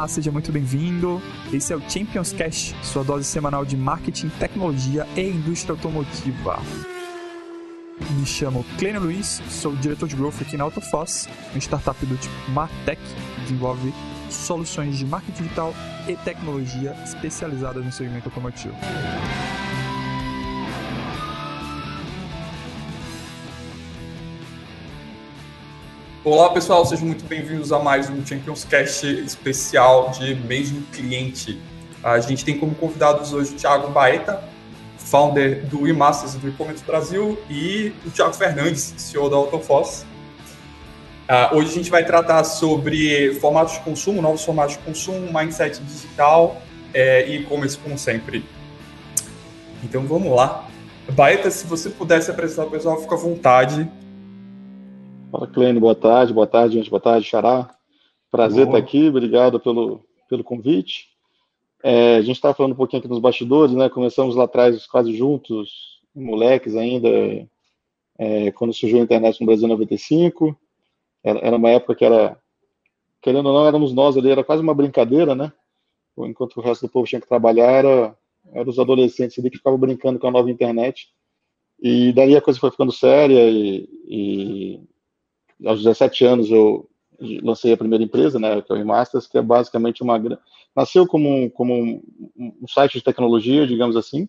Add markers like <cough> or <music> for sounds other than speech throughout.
Olá, seja muito bem-vindo. Esse é o Champions Cash, sua dose semanal de marketing, tecnologia e indústria automotiva. Me chamo Clênio Luiz, sou diretor de growth aqui na Autofoss, uma startup do tipo Martech, que desenvolve soluções de marketing digital e tecnologia especializadas no segmento automotivo. Olá pessoal, sejam muito bem-vindos a mais um Champions Cast especial de mês do cliente. A gente tem como convidados hoje o Thiago Baeta, founder do eMasters do E-Commerce Brasil, e o Thiago Fernandes, CEO da Autofoss. Uh, hoje a gente vai tratar sobre formatos de consumo, novos formatos de consumo, mindset digital é, e e-commerce como sempre. Então vamos lá. Baeta, se você pudesse apresentar o pessoal, fica à vontade. Fala, Clênio, boa tarde, boa tarde, gente, boa tarde, Xará. Prazer boa. estar aqui, obrigado pelo, pelo convite. É, a gente estava falando um pouquinho aqui nos bastidores, né? Começamos lá atrás quase juntos, moleques ainda, é, quando surgiu a internet no Brasil em 95. Era, era uma época que era, querendo ou não, éramos nós ali, era quase uma brincadeira, né? Enquanto o resto do povo tinha que trabalhar, era, era os adolescentes ali que ficavam brincando com a nova internet. E daí a coisa foi ficando séria e, e aos 17 anos eu lancei a primeira empresa, né, que é o Remasters, que é basicamente uma nasceu como um, como um, site de tecnologia, digamos assim,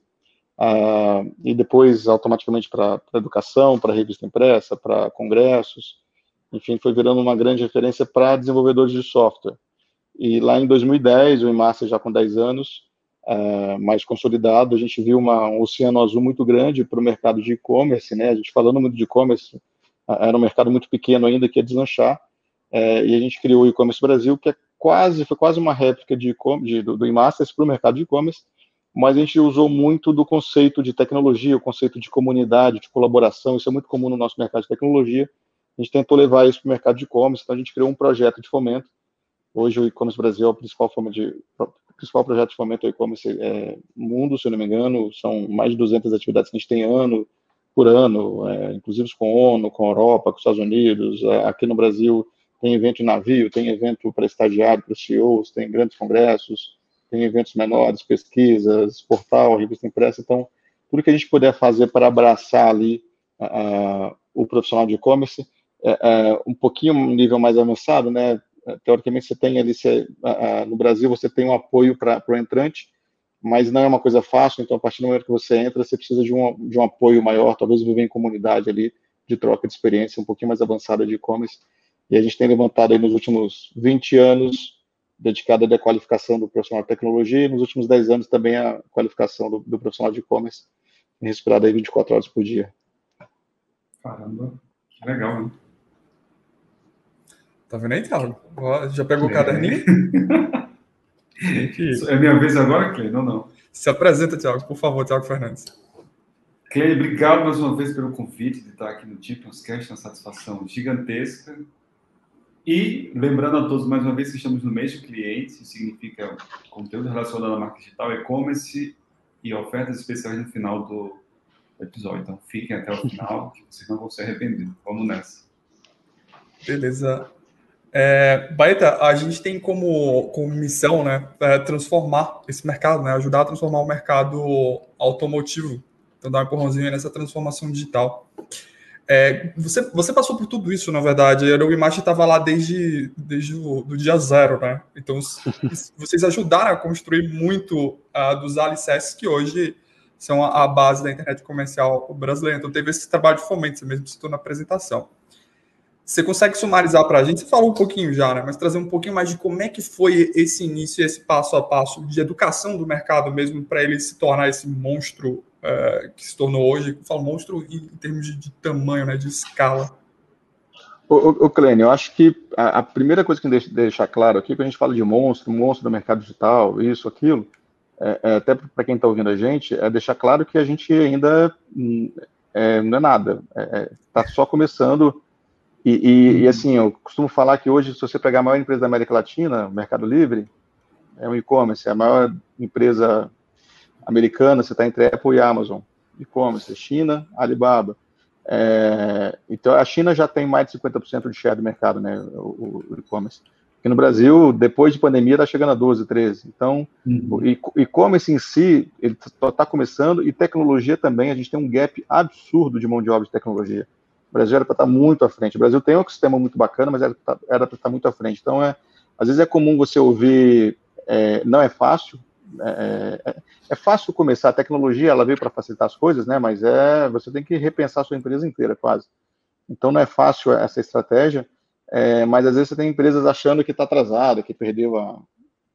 uh, e depois automaticamente para educação, para revista impressa, para congressos, enfim, foi virando uma grande referência para desenvolvedores de software. E lá em 2010, o Remasters já com 10 anos, uh, mais consolidado, a gente viu uma, um oceano azul muito grande para o mercado de e-commerce, né, a gente falando muito de e-commerce, era um mercado muito pequeno ainda que ia deslanchar, é, e a gente criou o e-commerce Brasil, que é quase, foi quase uma réplica de, de do, do e-masters para o mercado de e-commerce, mas a gente usou muito do conceito de tecnologia, o conceito de comunidade, de colaboração, isso é muito comum no nosso mercado de tecnologia, a gente tentou levar isso para o mercado de e-commerce, então a gente criou um projeto de fomento, hoje o e-commerce Brasil é o principal, forma de, principal projeto de fomento e-commerce é, mundo, se eu não me engano, são mais de 200 atividades que a gente tem ano, por ano, é, inclusive com a ONU, com a Europa, com os Estados Unidos. É, aqui no Brasil tem evento de navio, tem evento para estagiário, para CEOs, tem grandes congressos, tem eventos menores, pesquisas, portal, revista impressa. Então, tudo que a gente puder fazer para abraçar ali o profissional de e-commerce, uh, um pouquinho um nível mais avançado, né? Teoricamente, você tem ali, você, no Brasil, você tem um apoio para o entrante, mas não é uma coisa fácil, então a partir do momento que você entra, você precisa de um, de um apoio maior, talvez viver em comunidade ali, de troca de experiência um pouquinho mais avançada de e-commerce, e a gente tem levantado aí nos últimos 20 anos, dedicado à qualificação do profissional de tecnologia, e nos últimos 10 anos também a qualificação do, do profissional de e-commerce, respirado aí 24 horas por dia. Caramba, que legal, hein? Tá vendo aí, Thiago? Já pegou é. o caderninho? <laughs> É minha vez agora, Cleide? Não, não. Se apresenta, Tiago, por favor, Tiago Fernandes. Cleide, obrigado mais uma vez pelo convite de estar aqui no Champions Cast, uma satisfação gigantesca. E lembrando a todos mais uma vez que estamos no mês de cliente, isso significa conteúdo relacionado à marca digital, e-commerce e ofertas especiais no final do episódio. Então fiquem até o final, que vocês não vão se arrepender. Vamos nessa. Beleza. É, Baeta, a gente tem como, como missão né, é, transformar esse mercado, né, ajudar a transformar o mercado automotivo, então dar um empurrãozinho nessa transformação digital. É, você, você passou por tudo isso, na verdade. A Image estava lá desde, desde o do dia zero, né? Então, <laughs> vocês ajudaram a construir muito uh, dos alicerces que hoje são a, a, base da internet comercial brasileira. Então, teve esse trabalho de fomento, você mesmo citou na apresentação. Você consegue sumarizar para a gente? Você falou um pouquinho já, né? Mas trazer um pouquinho mais de como é que foi esse início, esse passo a passo de educação do mercado mesmo para ele se tornar esse monstro uh, que se tornou hoje. Eu falo monstro em, termos de, de, tamanho, né? De escala. O, Clênio, eu acho que a, a, primeira coisa que que deixar claro aqui, quando a gente fala de monstro, monstro do mercado digital, isso, aquilo, é, é, até para quem está ouvindo a gente, é deixar claro que a gente ainda hum, é, não é nada. Está é, é, só começando e, e, e, assim, eu costumo falar que hoje, se você pegar a maior empresa da América Latina, Mercado Livre, é um e-commerce, é a maior empresa americana, você está entre Apple e Amazon, e-commerce, China, Alibaba. É, então, a China já tem mais de 50% de share do mercado, né, o, o e-commerce. Porque no Brasil, depois de pandemia, está chegando a 12, 13. Então, uhum. o e-commerce em si, ele está tá começando, e tecnologia também, a gente tem um gap absurdo de mão de obra de tecnologia. O Brasil era para estar tá muito à frente. O Brasil tem um ecossistema muito bacana, mas era para estar tá muito à frente. Então, é, às vezes é comum você ouvir, é, não é fácil, é, é, é, fácil começar. A tecnologia, ela veio para facilitar as coisas, né? Mas é, você tem que repensar a sua empresa inteira, quase. Então, não é fácil essa estratégia, é, mas às vezes você tem empresas achando que está atrasada, que perdeu, a,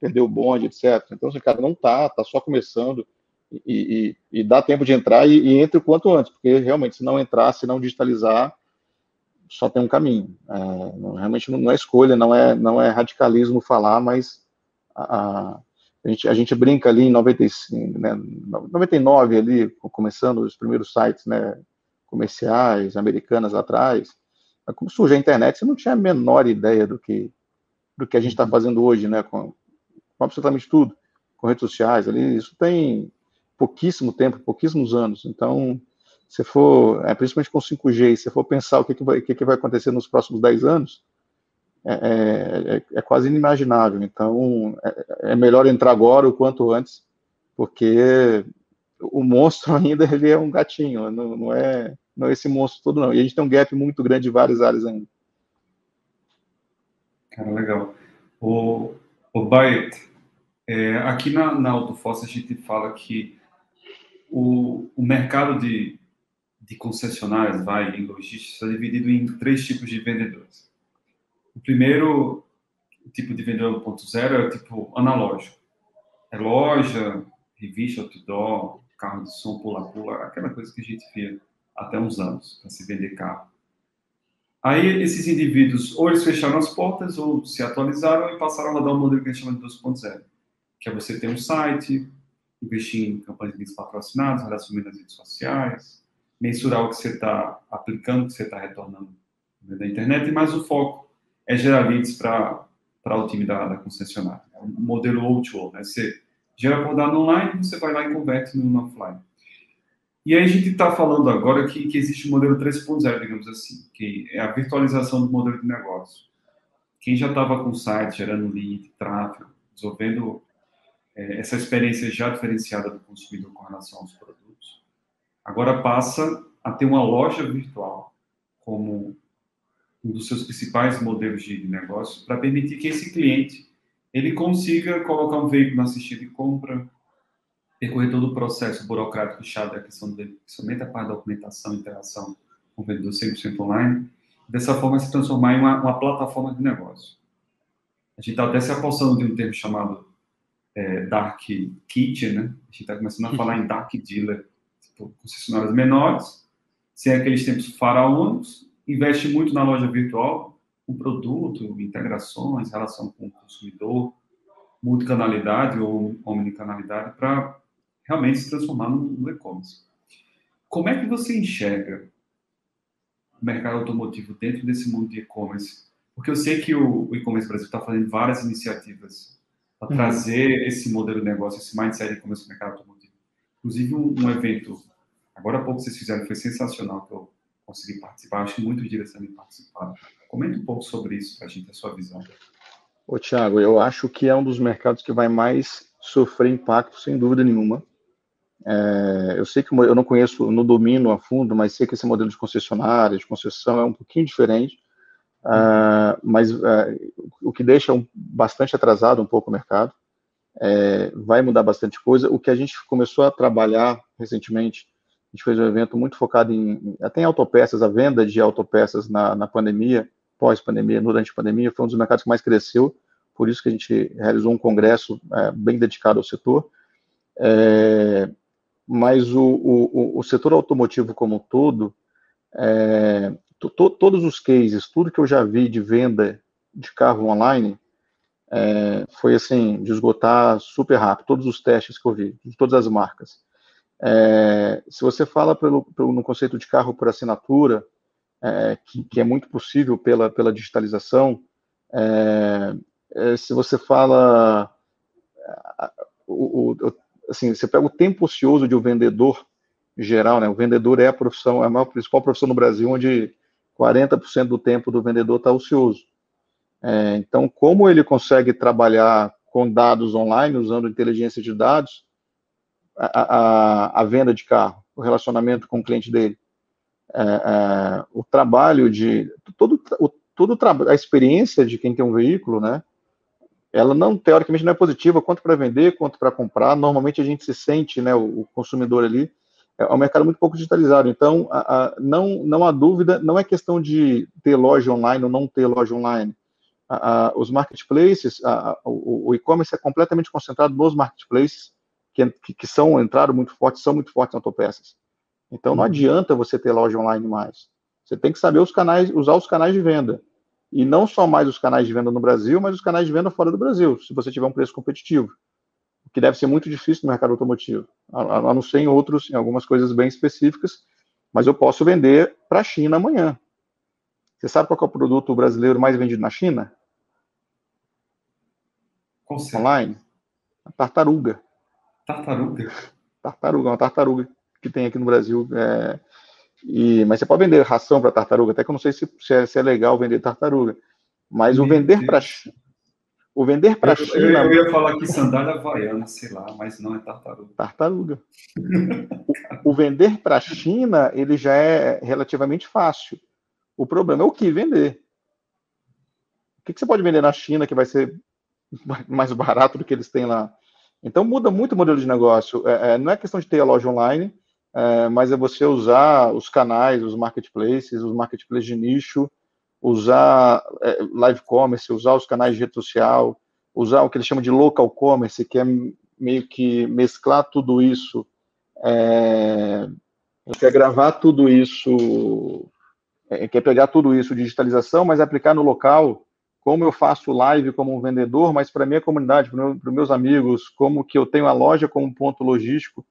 perdeu o bonde, etc. Então, assim, cara, não está, está só começando e, e, e, dá tempo de entrar e, e, entre o quanto antes, porque realmente, se não entrar, se não digitalizar, só tem um caminho. É, não, realmente não é escolha, não é, não é radicalismo falar, mas a, a, gente, a gente brinca ali em 95, né, 99 ali, começando os primeiros sites né, comerciais, americanas atrás, como surge a internet, você não tinha a menor ideia do que, do que a gente está fazendo hoje, né? Com, com, absolutamente tudo, com redes sociais ali. Isso tem pouquíssimo tempo, pouquíssimos anos. Então, se for, é, principalmente com 5G, se for pensar o que, que, vai, que, que vai acontecer nos próximos 10 anos, é, é, é, é quase inimaginável. Então, é, é, melhor entrar agora o quanto antes, porque o monstro <laughs> ainda ele é um gatinho, não, não é não esse monstro todo, não. E a gente tem um gap muito grande em várias áreas ainda. Cara, legal. O, o Baet, é, aqui na, na Autofossa a gente fala que o, o mercado de, de concessionárias, vai, em logística, está dividido em três tipos de vendedores. O primeiro tipo de vendedor 1.0 é o tipo analógico. É loja, revista, outdoor, carro de som, pula-pula, aquela coisa que a gente via até uns anos para se vender carro. Aí esses indivíduos ou eles fecharam as portas ou se atualizaram e passaram a rodar um modelo que a gente chama de 2.0, que é você ter um site, investir em campanhas de patrocinadas, relacionamento nas redes sociais, mensurar o que você está aplicando, o que você está retornando da internet, e mais o foco é gerar leads para o time da, da concessionária. É um modelo O2O, né? Você gera por dado online, você vai lá e converte no offline. E aí a gente está falando agora que, que existe o modelo 3.0, digamos assim, que é a virtualização do modelo de negócio. Quem já estava com o site, gerando lead, tráfego, desenvolvendo é, essa experiência já diferenciada do consumidor com relação aos produtos, agora passa a ter uma loja virtual como um dos seus principais modelos de negócio para permitir que esse cliente ele consiga colocar um veículo na assistida de compra, percorrer todo o processo burocrático chato da questão de somente a parte da documentação e interação com o vendedor 100% online, dessa forma se transformar em uma, uma plataforma de negócio. A gente está até se apostando de um termo chamado é, Dark Kitchen, né? A gente está começando a falar em Dark Dealer, tipo, concessionárias menores, sem aqueles tempos faraônicos, investe muito na loja virtual, com produto, integrações, relação com o consumidor, multicanalidade ou omnicanalidade para realmente se transformar no, e-commerce. Como é que você enxerga o mercado automotivo dentro desse mundo de e-commerce? Porque eu sei que o, o e-commerce Brasil está fazendo várias iniciativas para uhum. trazer esse modelo de negócio, esse mindset de e-commerce no mercado automotivo. Inclusive, um, um, evento, agora há pouco vocês fizeram, foi sensacional, que eu consegui participar, acho que muitos dias também participaram. Comenta um pouco sobre isso para a gente, a sua visão. Ô, Thiago, eu acho que é um dos mercados que vai mais sofrer impacto, sem dúvida nenhuma. É, eu sei que eu não conheço, não domino a fundo, mas sei que esse modelo de concessionária, de concessão, é um pouquinho diferente, uh, mas uh, o que deixa um, bastante atrasado um pouco o mercado, é, vai mudar bastante coisa. O que a gente começou a trabalhar recentemente, a gente fez um evento muito focado em, até em autopeças, a venda de autopeças na, na pandemia, pós-pandemia, durante a pandemia, foi um dos mercados que mais cresceu, por isso que a gente realizou um congresso é, bem dedicado ao setor. É, mas o, o, o, setor automotivo como um todo, é, todos os cases, tudo que eu já vi de venda de carro online, é, foi assim, de esgotar super rápido, todos os testes que eu vi, de todas as marcas. É, se você fala pelo, pelo, no conceito de carro por assinatura, é, que, que, é muito possível pela, pela digitalização, é, é, se você fala o, o, assim, você pega o tempo ocioso de um vendedor geral, né? O vendedor é a profissão, é a maior, principal profissão no Brasil, onde 40% do tempo do vendedor está ocioso. É, então, como ele consegue trabalhar com dados online, usando inteligência de dados, a, a, a venda de carro, o relacionamento com o cliente dele, é, é, o trabalho de todo, o, todo a experiência de quem tem um veículo, né? Ela não teoricamente não é positiva quanto para vender quanto para comprar. Normalmente a gente se sente, né, o, o consumidor ali é um mercado muito pouco digitalizado. Então, a, a, não, não há dúvida, não é questão de ter loja online ou não ter loja online. A, os marketplaces, o, o e-commerce é completamente concentrado nos marketplaces, que, que, que, são, entraram muito fortes, são muito fortes em autopeças. Então, não uhum. adianta você ter loja online mais. Você tem que saber os canais, usar os canais de venda. E não só mais os canais de venda no Brasil, mas os canais de venda fora do Brasil, se você tiver um preço competitivo que deve ser muito difícil no mercado automotivo, a, a não ser em outros, em algumas coisas bem específicas, mas eu posso vender para a China amanhã. Você sabe qual é o produto brasileiro mais vendido na China? Conceito. Online? A tartaruga. Tartaruga? Tartaruga, uma tartaruga que tem aqui no Brasil. É, e, mas você pode vender ração para tartaruga, até que eu não sei se, se, é, se é legal vender tartaruga. Mas Meu o vender para o vender para a China. Eu, eu, ia falar aqui sandália havaiana, sei lá, mas não é tartaruga. Tartaruga. <laughs> o, o, vender para a China, ele já é relativamente fácil. O problema é o que vender. O que, que você pode vender na China que vai ser <laughs> mais barato do que eles têm lá? Então muda muito o modelo de negócio. É, é, não é questão de ter a loja online, é, mas é você usar os canais, os marketplaces, os marketplaces de nicho usar é, live commerce, usar os canais de rede social, usar o que eles chamam de local commerce, que é meio que mesclar tudo isso, é, quer gravar tudo isso, é, quer pegar tudo isso, digitalização, mas aplicar no local, como eu faço live como um vendedor, mas para minha comunidade, para meu, meus amigos, como que eu tenho a loja como ponto logístico,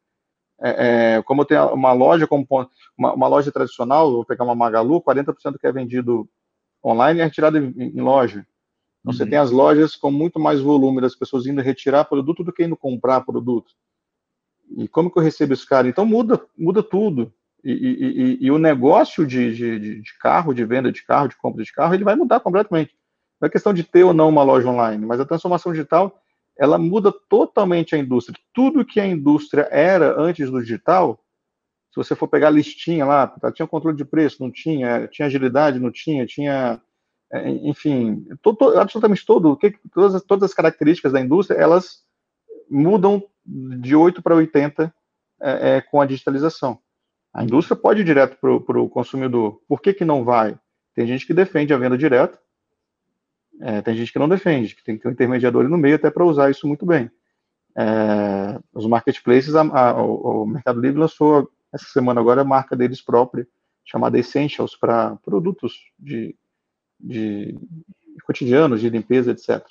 é, é, como eu tenho uma loja como ponto, uma, uma loja tradicional, vou pegar uma Magalu, 40% do que é vendido online é retirada em, loja. Então, uhum. você tem as lojas com muito mais volume das pessoas indo retirar produto do que indo comprar produto. E como que eu recebo esse cara? Então, muda, muda tudo. E, e, e, e o negócio de, de, de, carro, de venda de carro, de compra de carro, ele vai mudar completamente. Não é questão de ter ou não uma loja online, mas a transformação digital, ela muda totalmente a indústria. Tudo que a indústria era antes do digital, se você for pegar a listinha lá, tá, tinha controle de preço, não tinha, tinha agilidade, não tinha, tinha, é, enfim, absolutamente todo, todas, todas as características da indústria, elas mudam de 8 para 80 é, é, com a digitalização. A indústria pode ir direto para o consumidor. Por que, que não vai? Tem gente que defende a venda direta, é, tem gente que não defende, que tem que ter um intermediador no meio até para usar isso muito bem. É, os marketplaces, a, a, o, o Mercado Livre lançou essa semana agora é a marca deles própria, chamada Essentials, para produtos de, de cotidianos, de limpeza, etc.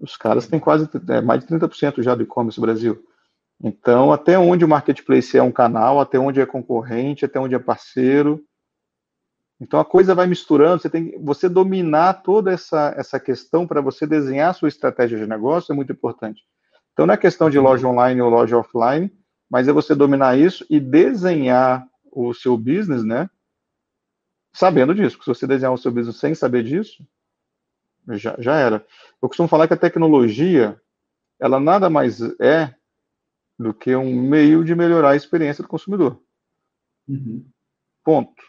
Os caras têm quase é, mais de 30% já do e-commerce no Brasil. Então, até onde o marketplace é um canal, até onde é concorrente, até onde é parceiro. Então a coisa vai misturando, você tem você dominar toda essa, essa questão para você desenhar sua estratégia de negócio é muito importante. Então não é questão de loja online ou loja offline, mas é você dominar isso e desenhar o seu business, né? Sabendo disso, porque se você desenhar o seu business sem saber disso, já, já era. Eu costumo falar que a tecnologia, ela nada mais é do que um meio de melhorar a experiência do consumidor. Uhum. Ponto.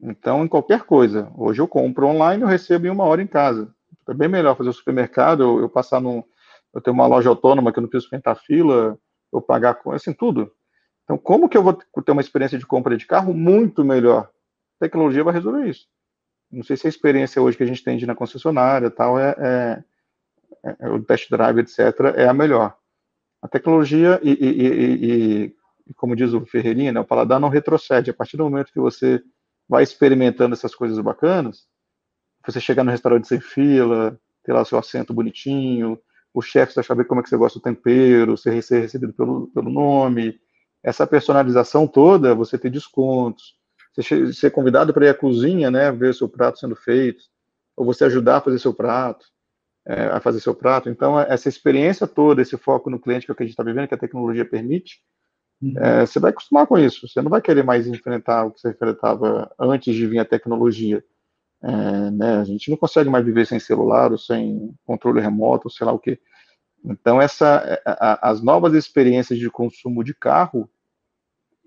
Então, em qualquer coisa. Hoje eu compro online, eu recebo em uma hora em casa. É bem melhor fazer o supermercado, eu, eu passar num. Eu tenho uma loja autônoma que eu não preciso enfrentar fila, eu pagar com assim tudo. Então, como que eu vou ter uma experiência de compra de carro muito melhor? A tecnologia vai resolver isso. Não sei se a experiência hoje que a gente tem de ir na concessionária tal é, é, é, é o test drive, etc., é a melhor. A tecnologia e, e, e, e, como diz o Ferreirinha, né, o paladar não retrocede. A partir do momento que você vai experimentando essas coisas bacanas, você chegar no restaurante sem fila, ter lá seu assento bonitinho, o chefe vai saber como é que você gosta do tempero, ser, ser recebido pelo, pelo nome, essa personalização toda, você ter descontos, você ser convidado para ir à cozinha, né, ver seu prato sendo feito, ou você ajudar a fazer seu prato, é, a fazer seu prato. Então, essa experiência toda, esse foco no cliente que, é que a gente está vivendo, que a tecnologia permite, uhum. é, você vai acostumar com isso. Você não vai querer mais enfrentar o que você enfrentava antes de vir a tecnologia. É, né, a gente não consegue mais viver sem celular ou sem controle remoto, sei lá o que. Então, essa, é, a, as novas experiências de consumo de carro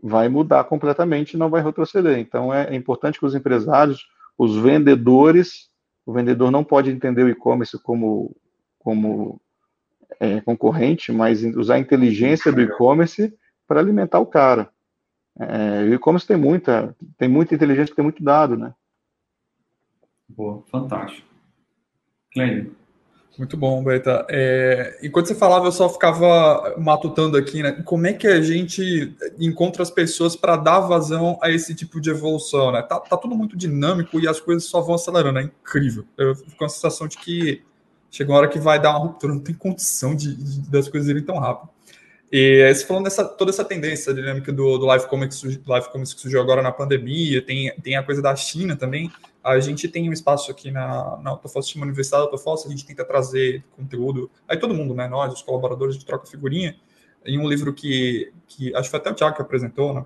vai mudar completamente e não vai retroceder. Então, é, é importante que os empresários, os vendedores, o vendedor não pode entender o e-commerce como, como é, concorrente, mas usar a inteligência do e-commerce para alimentar o cara. É, o e-commerce tem muita, tem muita inteligência, tem muito dado, né? Boa, fantástico. Clênio. Muito bom, Beta. É, enquanto você falava, eu só ficava matutando aqui, né? Como é que a gente encontra as pessoas para dar vazão a esse tipo de evolução, né? Tá, tá, tudo muito dinâmico e as coisas só vão acelerando, é incrível. Eu fico com a sensação de que chega uma hora que vai dar uma ruptura, não tem condição de, de das coisas irem tão rápido. E você falando dessa toda essa tendência dinâmica do, do live comics, live comics que surgiu agora na pandemia, tem, tem a coisa da China também. A gente tem um espaço aqui na, na Autofossa, chama Universidade a gente tenta trazer conteúdo. Aí todo mundo, né? Nós, os colaboradores, gente troca figurinha. Em um livro que, que acho que foi até o Tiago que apresentou, né?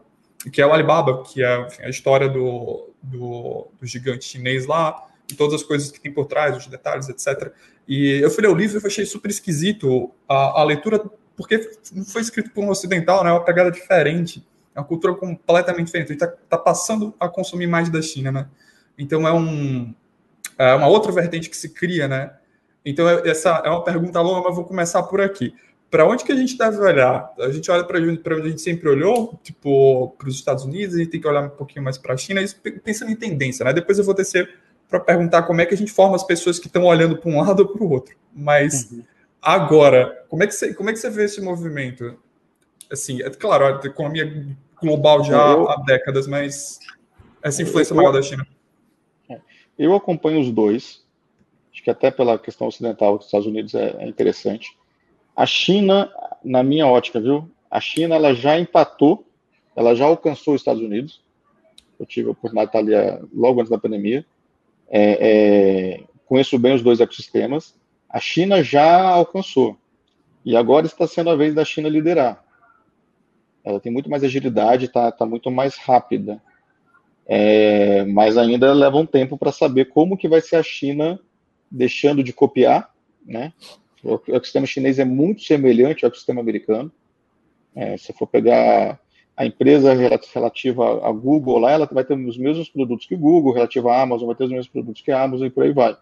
Que é o Alibaba, que é enfim, a história do, do, do, gigante chinês lá, e todas as coisas que tem por trás, os detalhes, etc. E eu fui ler o livro e achei super esquisito a, a leitura, porque não foi escrito por um ocidental, né? É uma pegada diferente, é uma cultura completamente diferente. A gente está tá passando a consumir mais da China, né? Então é um é uma outra vertente que se cria, né? Então é, essa é uma pergunta longa, mas vou começar por aqui. Para onde que a gente deve olhar? A gente olha para onde a gente sempre olhou, tipo para os Estados Unidos, a gente tem que olhar um pouquinho mais para a China, isso pensando em tendência, né? Depois eu vou descer para perguntar como é que a gente forma as pessoas que estão olhando para um lado ou para o outro. Mas uhum. agora, como é que você como é que você vê esse movimento? Assim, é claro, a economia global já eu, há décadas, mas essa influência maior da China. Eu acompanho os dois, acho que até pela questão ocidental dos Estados Unidos é, é interessante. A China, na minha ótica, viu? A China ela já empatou, ela já alcançou os Estados Unidos. Eu tive a oportunidade de estar ali logo antes da pandemia. É, é, conheço bem os dois ecossistemas. A China já alcançou. E agora está sendo a vez da China liderar. Ela tem muito mais agilidade, está tá muito mais rápida. É, mas ainda leva um tempo para saber como que vai ser a China deixando de copiar, né? O ecossistema chinês é muito semelhante ao ecossistema americano. É, se for pegar a empresa relativa a Google lá, ela vai ter os mesmos produtos que Google, relativa à Amazon vai ter os mesmos produtos que a Amazon e por aí vai.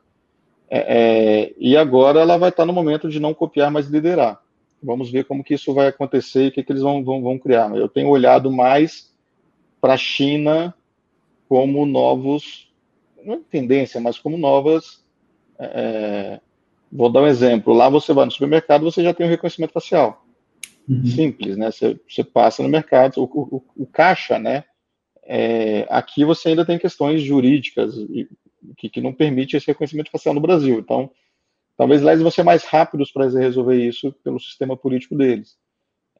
É, é, e agora ela vai estar no momento de não copiar, mas liderar. Vamos ver como que isso vai acontecer e o que, que eles vão, vão, vão criar. Eu tenho olhado mais para a China como novos, não é tendência, mas como novas. É, vou dar um exemplo. Lá você vai no supermercado, você já tem o um reconhecimento facial. Uhum. Simples, né? Você, você, passa no mercado, o, o, o caixa, né? É, aqui você ainda tem questões jurídicas que, que não permite esse reconhecimento facial no Brasil. Então, talvez lá eles vão ser mais rápidos para resolver isso pelo sistema político deles.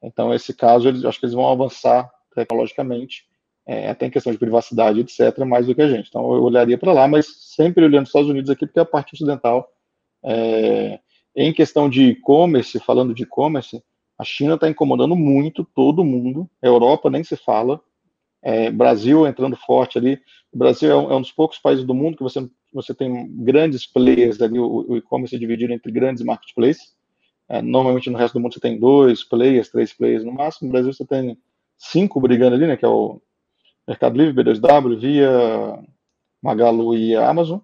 Então, esse caso, eles, acho que eles vão avançar tecnologicamente é, até em questão de privacidade, etc., mais do que a gente. Então, eu olharia para lá, mas sempre olhando os Estados Unidos aqui, porque é a parte ocidental. É, em questão de e-commerce, falando de e-commerce, a China está incomodando muito todo mundo, a Europa nem se fala, é, Brasil entrando forte ali. O Brasil é um, é um, dos poucos países do mundo que você, você tem grandes players ali, o, o e-commerce é dividido entre grandes marketplaces. É, normalmente no resto do mundo você tem dois players, três players no máximo. No Brasil você tem cinco brigando ali, né, que é o Mercado Livre, B2W, via Magalu e Amazon,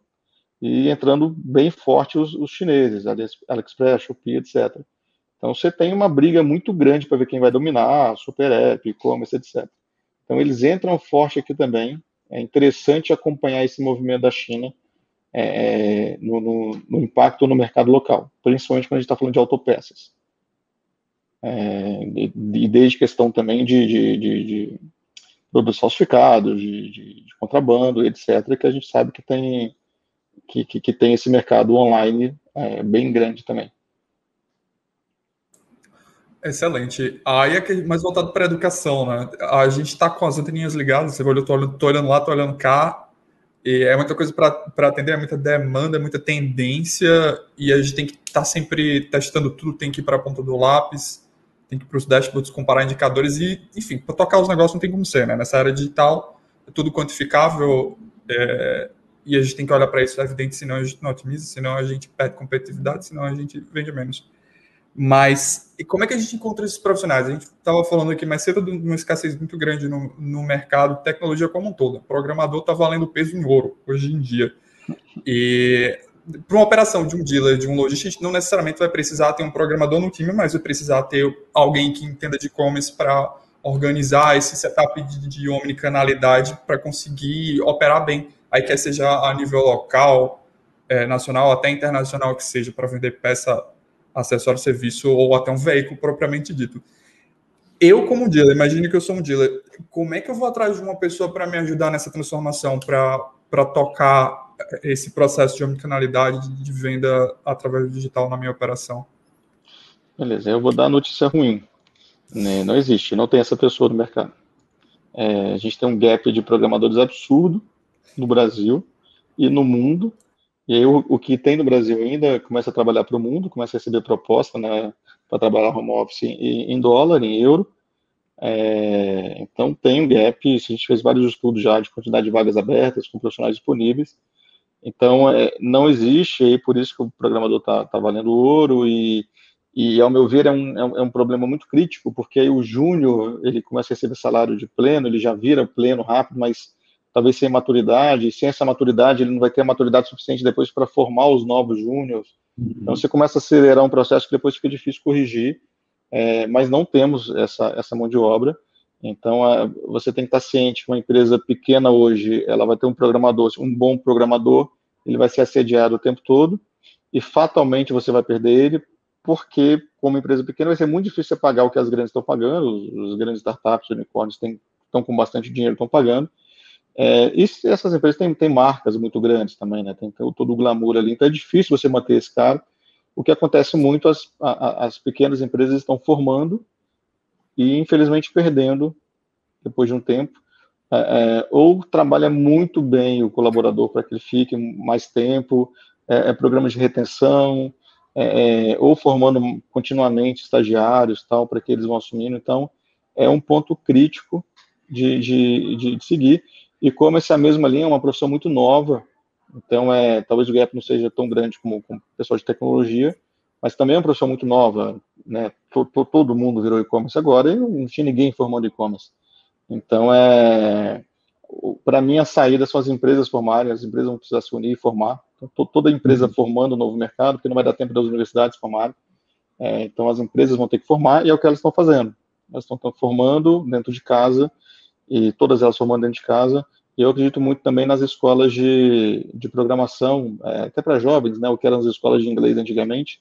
e entrando bem forte os, os chineses, AliExpress, Shopee, etc. Então você tem uma briga muito grande para ver quem vai dominar, Super App, e-commerce, etc. Então eles entram forte aqui também. É interessante acompanhar esse movimento da China é, no, no, no, impacto no mercado local, principalmente quando a gente está falando de autopeças. É, e, e desde questão também de, de, de, de produtos falsificados, de, de, de, contrabando, etc., que a gente sabe que tem, que, que, que tem esse mercado online é, bem grande também. Excelente. Aí é mais voltado para a educação, né? A gente está com as anteninhas ligadas, você olha, eu tô olhando, olhando lá, tô olhando cá, e é muita coisa para atender, é muita demanda, é muita tendência, e a gente tem que estar tá sempre testando tudo, tem que ir para a ponta do lápis tem que para os dashboards comparar indicadores e, enfim, para tocar os negócios não tem como ser, né? Nessa área digital, é tudo quantificável, é, e a gente tem que olhar para isso, é evidente, senão a gente não otimiza, senão a gente perde competitividade, senão a gente vende menos. Mas e como é que a gente encontra esses profissionais? A gente estava falando aqui mais cedo de uma escassez muito grande no, no mercado tecnologia como um todo. O programador está valendo peso em ouro hoje em dia. E para uma operação de um dealer, de um lojista, não necessariamente vai precisar ter um programador no time, mas vai precisar ter alguém que entenda de e-commerce para organizar esse setup de, de omnicanalidade para conseguir operar bem. Aí quer seja a nível local, é, nacional, até internacional que seja, para vender peça, acessório, serviço ou até um veículo propriamente dito. Eu, como dealer, imagine que eu sou um dealer, como é que eu vou atrás de uma pessoa para me ajudar nessa transformação, para tocar esse processo de omnicanalidade de venda através do digital na minha operação? Beleza, eu vou dar notícia ruim. Né? Não existe, não tem essa pessoa no mercado. É, a gente tem um gap de programadores absurdo no Brasil e no mundo. E aí o, o que tem no Brasil ainda começa a trabalhar para o mundo, começa a receber proposta né, para trabalhar home office em, em dólar, em euro. É, então tem um gap, a gente fez vários estudos já de quantidade de vagas abertas com profissionais disponíveis. Então, é, não existe, aí por isso que o programador está tá valendo ouro, e, e, ao meu ver, é um, é um, é um problema muito crítico, porque aí o júnior, ele começa a receber salário de pleno, ele já vira pleno rápido, mas talvez sem maturidade, e sem essa maturidade, ele não vai ter a maturidade suficiente depois para formar os novos júniores. Uhum. Então, você começa a acelerar um processo que depois fica difícil corrigir, é, mas não temos essa, essa mão de obra, então, você tem que estar ciente que uma empresa pequena hoje, ela vai ter um programador, um bom programador, ele vai ser assediado o tempo todo, e fatalmente você vai perder ele, porque, como empresa pequena, vai ser muito difícil você pagar o que as grandes estão pagando, os, grandes startups, unicórnios, estão com bastante dinheiro, estão pagando. É, e essas empresas têm, têm marcas muito grandes também, né? Tem todo o glamour ali, então é difícil você manter esse cara. O que acontece muito, as, as pequenas empresas estão formando e infelizmente perdendo depois de um tempo. É, é, ou trabalha muito bem o colaborador para que ele fique mais tempo, é, é programas de retenção, é, é, ou formando continuamente estagiários tal para que eles vão assumindo. Então é um ponto crítico de, de, de, de seguir. E como essa mesma linha é uma profissão muito nova, então é talvez o gap não seja tão grande como, como o pessoal de tecnologia, mas também é uma profissão muito nova, né? Todo, todo mundo virou e-commerce agora e não tinha ninguém formando e-commerce. Então, é, para mim, a saída são as empresas formarem, as empresas vão precisar se unir e formar. Então, toda empresa uhum. formando um novo mercado, porque não vai dar tempo das universidades formarem. É, então, as empresas vão ter que formar e é o que elas estão fazendo. Elas estão formando dentro de casa e todas elas formando dentro de casa. E eu acredito muito também nas escolas de, de programação, é, até para jovens, né, o que eram as escolas de inglês antigamente,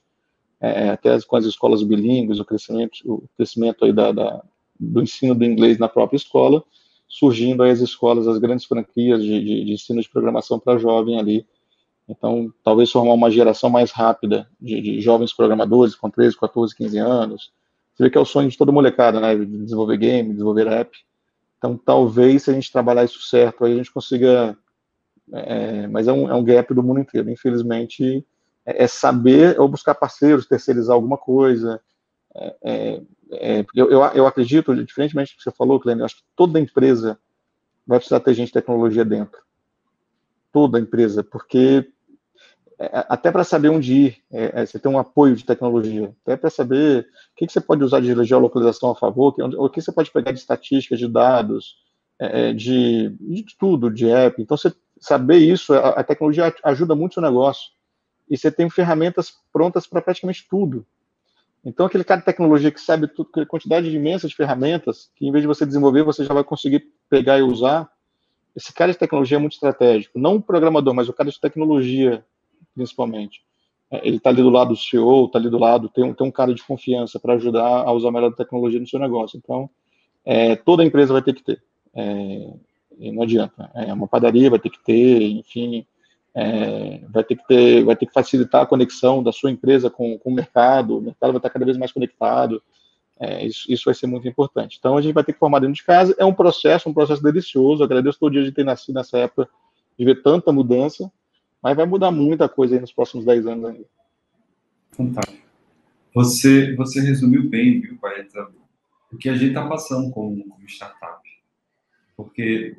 é, até com as escolas bilíngues, o crescimento, o crescimento aí da, da, do ensino do inglês na própria escola, surgindo aí as escolas, as grandes franquias de, de, de ensino de programação para jovem ali. Então, talvez formar uma geração mais rápida de, de, jovens programadores com 13, 14, 15 anos. Você vê que é o sonho de toda molecada, né? De desenvolver game, desenvolver app. Então, talvez, se a gente trabalhar isso certo, aí a gente consiga. É, mas é um, é um gap do mundo inteiro. Infelizmente, é, é saber ou buscar parceiros, terceirizar alguma coisa. É, é, é eu, eu, eu, acredito, diferentemente do que você falou, Clênio, eu acho que toda empresa vai precisar ter gente de tecnologia dentro. Toda empresa, porque é, até para saber onde ir, é, você tem um apoio de tecnologia, até para saber o que, que, você pode usar de geolocalização a favor, o que você pode pegar de estatísticas, de dados, de, de tudo, de app. Então, você saber isso, a, a tecnologia ajuda muito o seu negócio e você tem ferramentas prontas para praticamente tudo. Então, aquele cara de tecnologia que sabe tudo, aquela quantidade imensa de ferramentas, que em vez de você desenvolver, você já vai conseguir pegar e usar. Esse cara de tecnologia é muito estratégico. Não o programador, mas o cara de tecnologia, principalmente. É, ele está ali do lado do CEO, está ali do lado, tem um, tem um cara de confiança para ajudar a usar melhor a tecnologia no seu negócio. Então, é, toda empresa vai ter que ter. É, não adianta. É uma padaria vai ter que ter, enfim, é, vai ter que ter, vai ter que facilitar a conexão da sua empresa com, com o mercado, o mercado vai estar cada vez mais conectado, é, isso, isso, vai ser muito importante. Então, a gente vai ter que formar dentro de casa, é um processo, um processo delicioso, agradeço todo dia de ter nascido nessa época, de ver tanta mudança, mas vai mudar muita coisa nos próximos 10 anos ainda. Fantástico. Você, você resumiu bem, viu, o que a gente está passando como, como startup. Porque,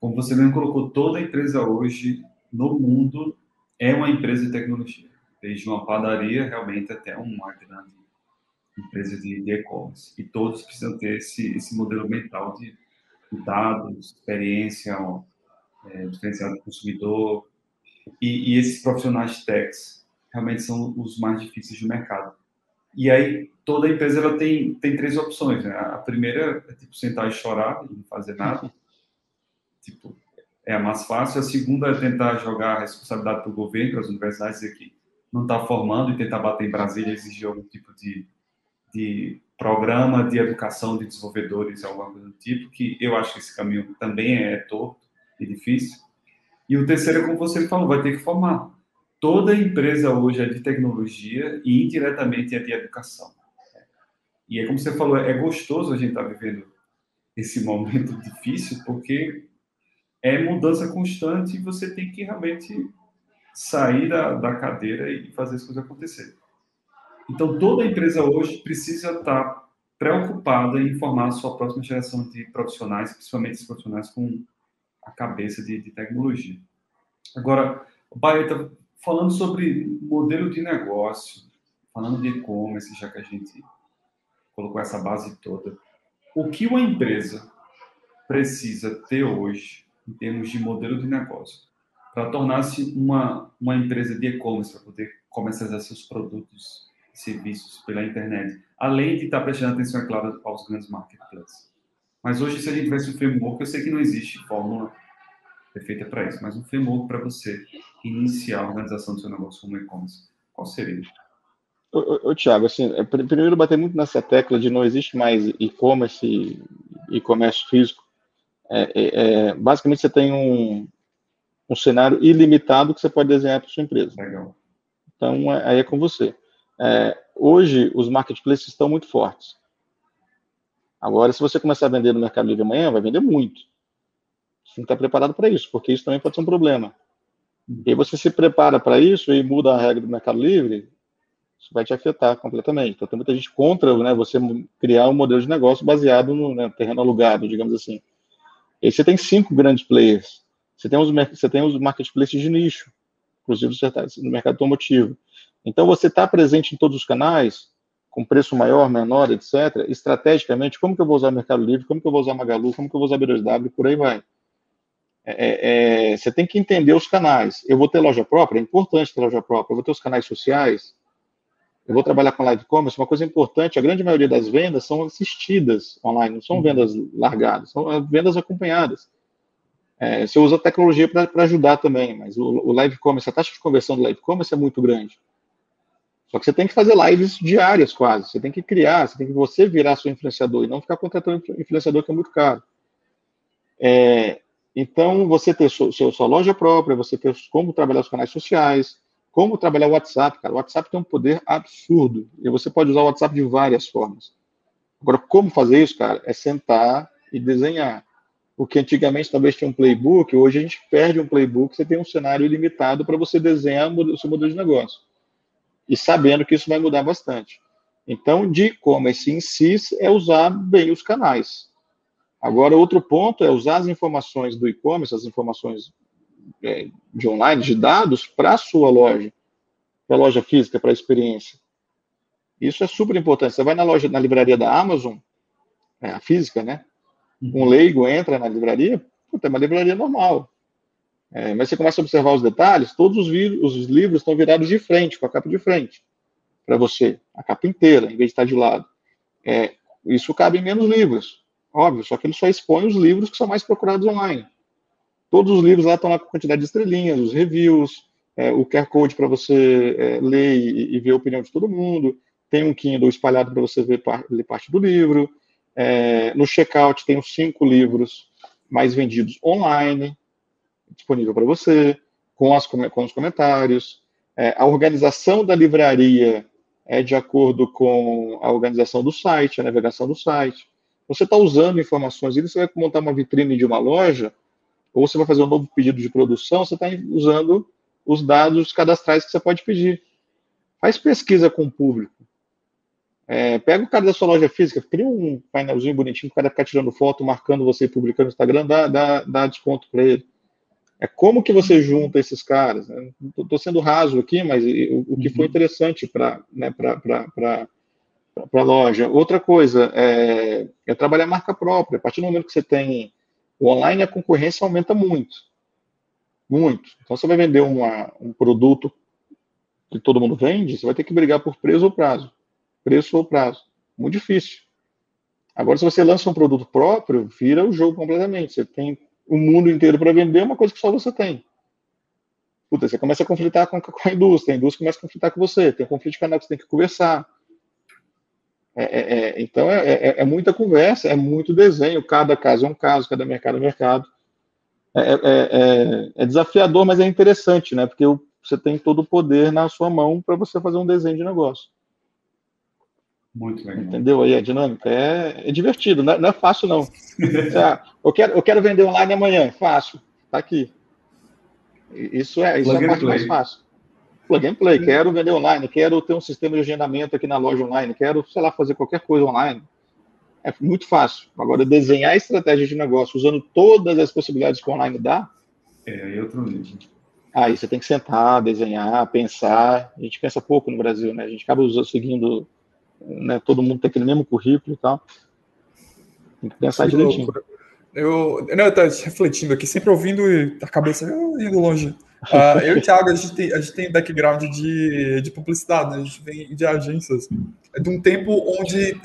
como você mesmo colocou, toda empresa hoje no mundo é uma empresa de tecnologia, desde uma padaria realmente até uma grande empresa de e-commerce. E todos precisam ter esse, esse modelo mental de, dados, experiência, é, diferencial do consumidor. E, e esses profissionais de techs realmente são os mais difíceis do mercado. E aí, toda empresa ela tem, tem três opções. Né? A primeira é tipo sentar e chorar e não fazer nada. <laughs> Tipo, é mais fácil. A segunda é tentar jogar a responsabilidade para o governo, para as universidades, dizer que não está formando e tentar bater em Brasília exigir algum tipo de, de programa de educação de desenvolvedores, alguma coisa do tipo, que eu acho que esse caminho também é torto e difícil. E o terceiro é como você falou, vai ter que formar. Toda empresa hoje é de tecnologia e indiretamente é de educação. E é como você falou, é gostoso a gente estar tá vivendo esse momento <laughs> difícil, porque é mudança constante e você tem que realmente sair da, da cadeira e fazer as coisas acontecerem. Então, toda empresa hoje precisa estar preocupada em formar a sua próxima geração de profissionais, principalmente os profissionais com a cabeça de, de tecnologia. Agora, Baeta, falando sobre modelo de negócio, falando de e-commerce, já que a gente colocou essa base toda, o que uma empresa precisa ter hoje em termos de modelo de negócio, para tornar-se uma, uma empresa de e-commerce, para poder comercializar seus produtos e serviços pela internet, além de estar prestando atenção, é claro, aos grandes marketplaces. Mas hoje, se a gente tivesse um framework, eu sei que não existe fórmula perfeita para isso, mas um framework para você iniciar a organização do seu negócio como e-commerce, qual seria? Ô, Thiago, assim, é, primeiro bater muito nessa tecla de não existe mais e-commerce e comércio físico. É, é, é, basicamente, você tem um, um cenário ilimitado que você pode desenhar para sua empresa. Legal. Então, é, aí é com você. É, hoje, os marketplaces estão muito fortes. Agora, se você começar a vender no Mercado Livre amanhã, vai vender muito. Você tem que estar preparado para isso, porque isso também pode ser um problema. E aí você se prepara para isso e muda a regra do Mercado Livre, isso vai te afetar completamente. Então, tem muita gente contra né, você criar um modelo de negócio baseado no né, terreno alugado, digamos assim. E você tem cinco grandes players. Você tem os, você tem os marketplaces de nicho, inclusive no mercado automotivo. Então, você está presente em todos os canais, com preço maior, menor, etc., estrategicamente, como que eu vou usar Mercado Livre, como que eu vou usar Magalu, como que eu vou usar B2W, por aí vai. É, é, é, você tem que entender os canais. Eu vou ter loja própria, é importante ter loja própria. Eu vou ter os canais sociais, eu vou trabalhar com live commerce, uma coisa importante, a grande maioria das vendas são assistidas online, não são uhum. vendas largadas, são é, vendas acompanhadas. É, você usa a tecnologia para ajudar também, mas o, o, live commerce, a taxa de conversão do live commerce é muito grande. Só que você tem que fazer lives diárias quase, você tem que criar, você tem que você virar seu influenciador e não ficar contratando influenciador que é muito caro. É, então, você ter sua, sua loja própria, você ter como trabalhar os canais sociais, como trabalhar o WhatsApp, cara. O WhatsApp tem um poder absurdo. E você pode usar o WhatsApp de várias formas. Agora, como fazer isso, cara? É sentar e desenhar. O que antigamente talvez tinha um playbook, hoje a gente perde um playbook, você tem um cenário ilimitado para você desenhar o seu modelo de negócio. E sabendo que isso vai mudar bastante. Então, de e-commerce em si é usar bem os canais. Agora, outro ponto é usar as informações do e-commerce, as informações de online, de dados, para a sua loja, para a loja física, para a experiência. Isso é super importante. Você vai na loja, na livraria da Amazon, é, a física, né? Um uhum. leigo entra na livraria, puta, é uma livraria normal. É, mas você começa a observar os detalhes, todos os, os livros estão virados de frente, com a capa de frente, para você, a capa inteira, em vez de estar de lado. É, isso cabe em menos livros, óbvio, só que ele só expõe os livros que são mais procurados online. Todos os livros lá estão lá com quantidade de estrelinhas, os reviews, é, o QR Code para você é, ler e, e, ver a opinião de todo mundo. Tem um Kindle espalhado para você ver par, ler parte do livro. É, no checkout tem os cinco livros mais vendidos online, disponível para você, com, as, com os comentários. É, a organização da livraria é de acordo com a organização do site, a navegação do site. Você está usando informações, e você vai montar uma vitrine de uma loja, ou você vai fazer um novo pedido de produção, você está usando os dados cadastrais que você pode pedir. Faz pesquisa com o público. É, pega o cara da sua loja física, cria um painelzinho bonitinho, o cara ficar tirando foto, marcando você e publicando no Instagram, dá, dá, dá desconto para ele. É como que você junta esses caras? Estou né? sendo raso aqui, mas o, o que foi uhum. interessante para né, para a loja. Outra coisa é, é, trabalhar marca própria. A partir do momento que você tem o online, a concorrência aumenta muito. Muito. Então, você vai vender uma, um produto que todo mundo vende, você vai ter que brigar por preço ou prazo. Preço ou prazo. Muito difícil. Agora, se você lança um produto próprio, vira o jogo completamente. Você tem o mundo inteiro para vender uma coisa que só você tem. Puta, você começa a conflitar com, a indústria, a indústria começa a conflitar com você, tem um conflito de canal que você tem que conversar. É, é, é, então é, é, é, muita conversa, é muito desenho, cada caso é um caso, cada mercado é um mercado. É, é desafiador, mas é interessante, né? Porque você tem todo o poder na sua mão para você fazer um desenho de negócio. Muito legal. Entendeu aí a dinâmica? É, divertido, não é, não é fácil, não. é, eu, quero, eu quero vender online amanhã, fácil, tá aqui. Isso é, isso é a parte mais fácil. Plug and play, quero vender online, quero ter um sistema de agendamento aqui na loja online, quero, sei lá, fazer qualquer coisa online. É muito fácil. Agora, desenhar estratégia de negócio usando todas as possibilidades que o online dá. É, é outro nível. Aí você tem que sentar, desenhar, pensar. A gente pensa pouco no Brasil, né? A gente acaba usando, seguindo né, todo mundo tem aquele mesmo currículo e tal. Tem que pensar direitinho. Eu, não, eu refletindo aqui, sempre ouvindo e a cabeça indo longe. Uh, eu e o Thiago, a gente tem, a gente tem background de, de publicidade, a gente vem de agências. É de um tempo onde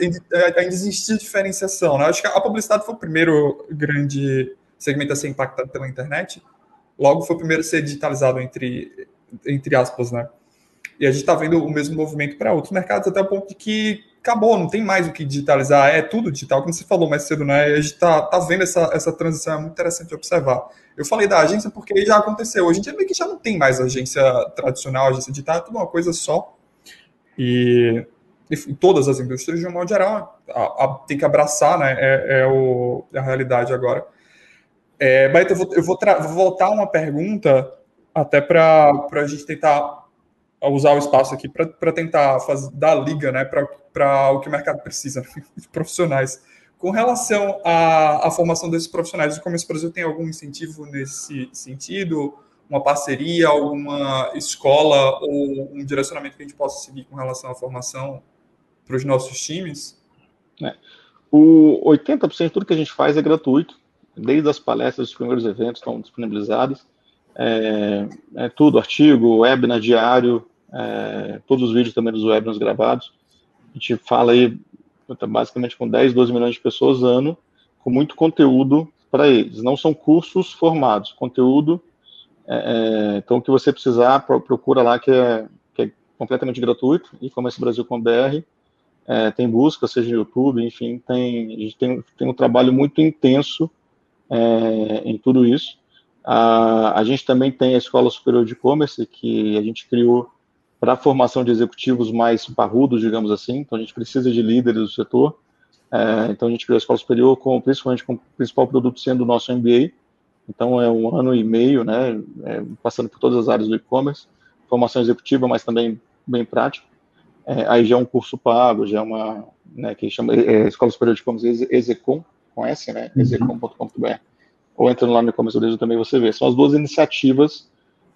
ainda existia diferenciação. Né? Acho que a publicidade foi o primeiro grande segmento a ser impactado pela internet. Logo, foi o primeiro a ser digitalizado, entre, entre aspas, né? E a gente está vendo o mesmo movimento para outros mercados, até o ponto de que acabou, não tem mais o que digitalizar, é tudo digital, como você falou mais cedo, né? A gente está tá vendo essa, essa transição, é muito interessante observar. Eu falei da agência porque já aconteceu. Hoje em dia meio que já não tem mais agência tradicional, agência digital, é tudo uma coisa só. E, e todas as indústrias, de um modo geral, a, a, tem que abraçar, né? É, é, o, é a realidade agora. É, Baita, eu vou, eu vou, vou voltar uma pergunta até para a gente tentar usar o espaço aqui para tentar fazer, dar liga né, para o que o mercado precisa, <laughs> de profissionais. Com relação à, à formação desses profissionais, o Comércio Brasil tem algum incentivo nesse sentido? Uma parceria, alguma escola ou um direcionamento que a gente possa seguir com relação à formação para os nossos times? É. O 80% de tudo que a gente faz é gratuito, desde as palestras, os primeiros eventos estão disponibilizados é, é tudo, artigo, webinar diário, é, todos os vídeos também dos webinars gravados. A gente fala aí basicamente com 10, 12 milhões de pessoas ano, com muito conteúdo para eles. Não são cursos formados, conteúdo. É, é então, o que você precisar, procura lá que é, que é completamente gratuito, e Comércio Brasil com BR. É, tem busca, seja no YouTube, enfim, tem, a gente tem, tem um trabalho muito intenso é, em tudo isso. A, a gente também tem a Escola Superior de E-Commerce, que a gente criou para a formação de executivos mais parrudos, digamos assim. Então, a gente precisa de líderes do setor. É, então, a gente criou a Escola Superior, com, principalmente com o principal produto sendo o nosso MBA. Então, é um ano e meio, né, é, passando por todas as áreas do e-commerce. Formação executiva, mas também bem prática. É, aí já é um curso pago, já é uma, né, que chama é, Escola Superior de E-Commerce, Execom, conhece, né, uhum. execom.com.br ou entrando lá no e-commerce também você vê. São as duas iniciativas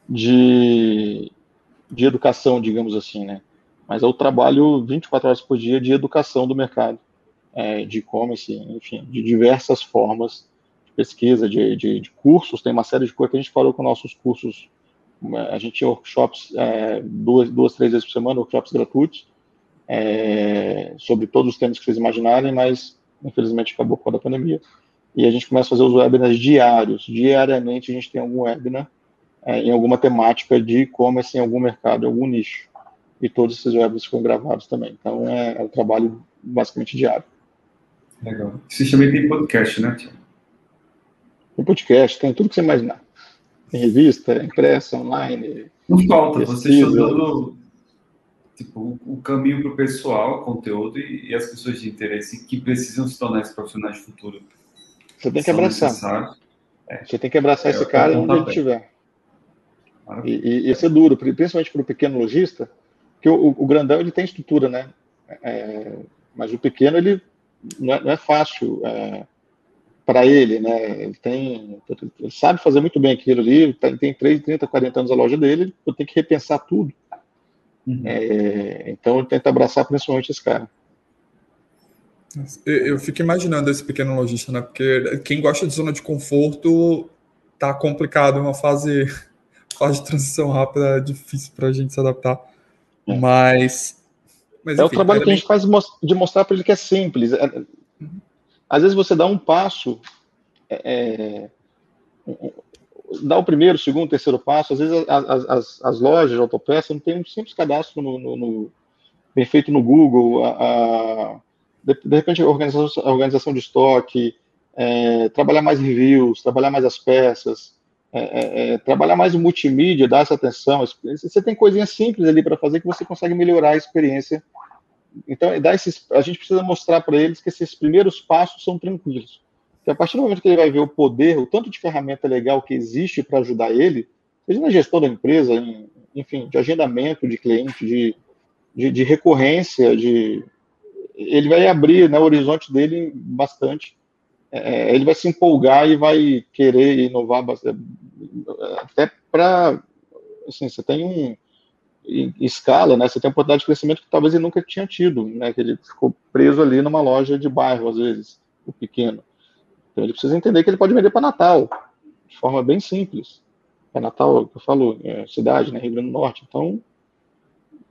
de, de educação, digamos assim, né? Mas é o trabalho 24 horas por dia de educação do mercado, é, de e-commerce, enfim, de diversas formas de pesquisa, de, de, de, cursos, tem uma série de coisas que a gente falou com nossos cursos. A gente tinha workshops é, duas, duas, três vezes por semana, workshops gratuitos, é, sobre todos os temas que vocês imaginarem, mas infelizmente acabou causa da pandemia e a gente começa a fazer os webinars diários. Diariamente a gente tem algum webinar é, em alguma temática de e-commerce, em algum mercado, em algum nicho. E todos esses webinars ficam gravados também. Então é, é um trabalho basicamente diário. Legal. Você também tem podcast, né, Tiago? Tem podcast, tem tudo que você imaginar. Tem revista, impressa, online. Não falta, pesquisa. você está dando tipo, o caminho para o pessoal, conteúdo e, e as pessoas de interesse que precisam se tornar esses profissionais de futuro você tem que abraçar. É. Você tem que abraçar é, esse cara onde ele estiver. E, e, e ser duro, principalmente para o pequeno lojista, que o, o, grandão ele tem estrutura, né? É, mas o pequeno ele não é, não é fácil é, para ele, né? Ele tem, ele sabe fazer muito bem aquilo ali, tem, tem 30, 30, 40 anos a loja dele, ele tem que repensar tudo. Uhum. É, então ele tenta abraçar principalmente esse cara. Eu, fico imaginando esse pequeno lojista, né? Porque quem gosta de zona de conforto tá complicado, é uma fase, fase de transição rápida, é difícil para a gente se adaptar. É. Mas, mas. é o trabalho que a gente faz de mostrar para ele que é simples. É, uhum. Às vezes você dá um passo, é, é dá o primeiro, segundo, terceiro passo. Às vezes as, as, as lojas de autopeça não tem um simples cadastro no, no, no bem feito no Google. A, a de, de repente, a organização, a organização de estoque, é, trabalhar mais reviews, trabalhar mais as peças, é, é, é trabalhar mais o multimídia, dar essa atenção. Você tem coisinhas simples ali para fazer que você consegue melhorar a experiência. Então, dá esses, a gente precisa mostrar para eles que esses primeiros passos são tranquilos. Porque a partir do momento que ele vai ver o poder, o tanto de ferramenta legal que existe para ajudar ele, seja na gestão da empresa, em, enfim, de agendamento de cliente, de, de, de recorrência, de, ele vai abrir né, o horizonte dele bastante. É, é ele vai se empolgar e vai querer inovar bastante. Até para. Assim, você tem um. Escala, né? Você tem uma oportunidade de crescimento que talvez ele nunca tinha tido, né? Que ele ficou preso ali numa loja de bairro, às vezes, o pequeno. Então ele precisa entender que ele pode vender para Natal, de forma bem simples. Para Natal, eu falo, é, cidade, né? Rio Grande do Norte. Então,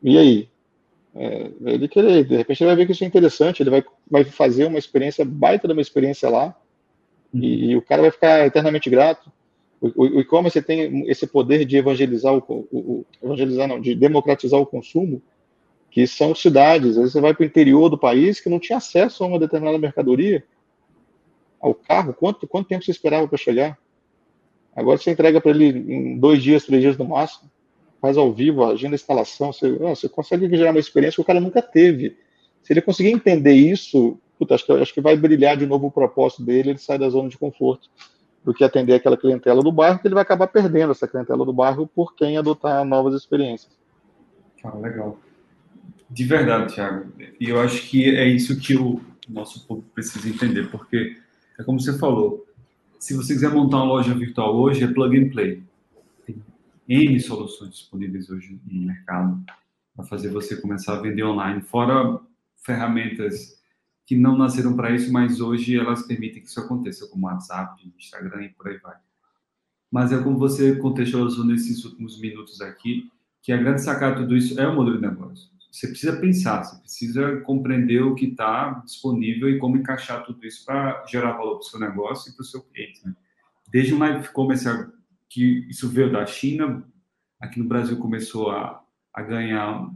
e aí? É, ele querer, de repente ele vai ver que isso é interessante, ele vai, vai fazer uma experiência, baita de uma experiência lá, uhum. e, e, o cara vai ficar eternamente grato. O, o e-commerce tem esse poder de evangelizar o, o, evangelizar não, de democratizar o consumo, que são cidades. Às vezes você vai para o interior do país que não tinha acesso a uma determinada mercadoria, ao carro. Quanto, quanto tempo você esperava para chegar? Agora você entrega para ele em dois dias, três dias no máximo faz ao vivo, agenda a instalação, você, você consegue gerar uma experiência que o cara nunca teve. Se ele conseguir entender isso, puta, acho, que, acho que vai brilhar de novo o propósito dele, ele sai da zona de conforto do que atender aquela clientela do bairro, que ele vai acabar perdendo essa clientela do bairro por quem adotar novas experiências. Ah, legal. De verdade, Thiago. E eu acho que é isso que o nosso público precisa entender, porque é como você falou, se você quiser montar uma loja virtual hoje, é plug and play. N soluções disponíveis hoje no mercado para fazer você começar a vender online, fora ferramentas que não nasceram para isso, mas hoje elas permitem que isso aconteça, como WhatsApp, Instagram e por aí vai. Mas é como você contextualizou nesses últimos minutos aqui, que a grande sacada de tudo isso é o modelo de negócio. Você precisa pensar, você precisa compreender o que está disponível e como encaixar tudo isso para gerar valor para o seu negócio e para o seu cliente. Né? Desde um live commerce que isso veio da China, aqui no Brasil começou a, a ganhar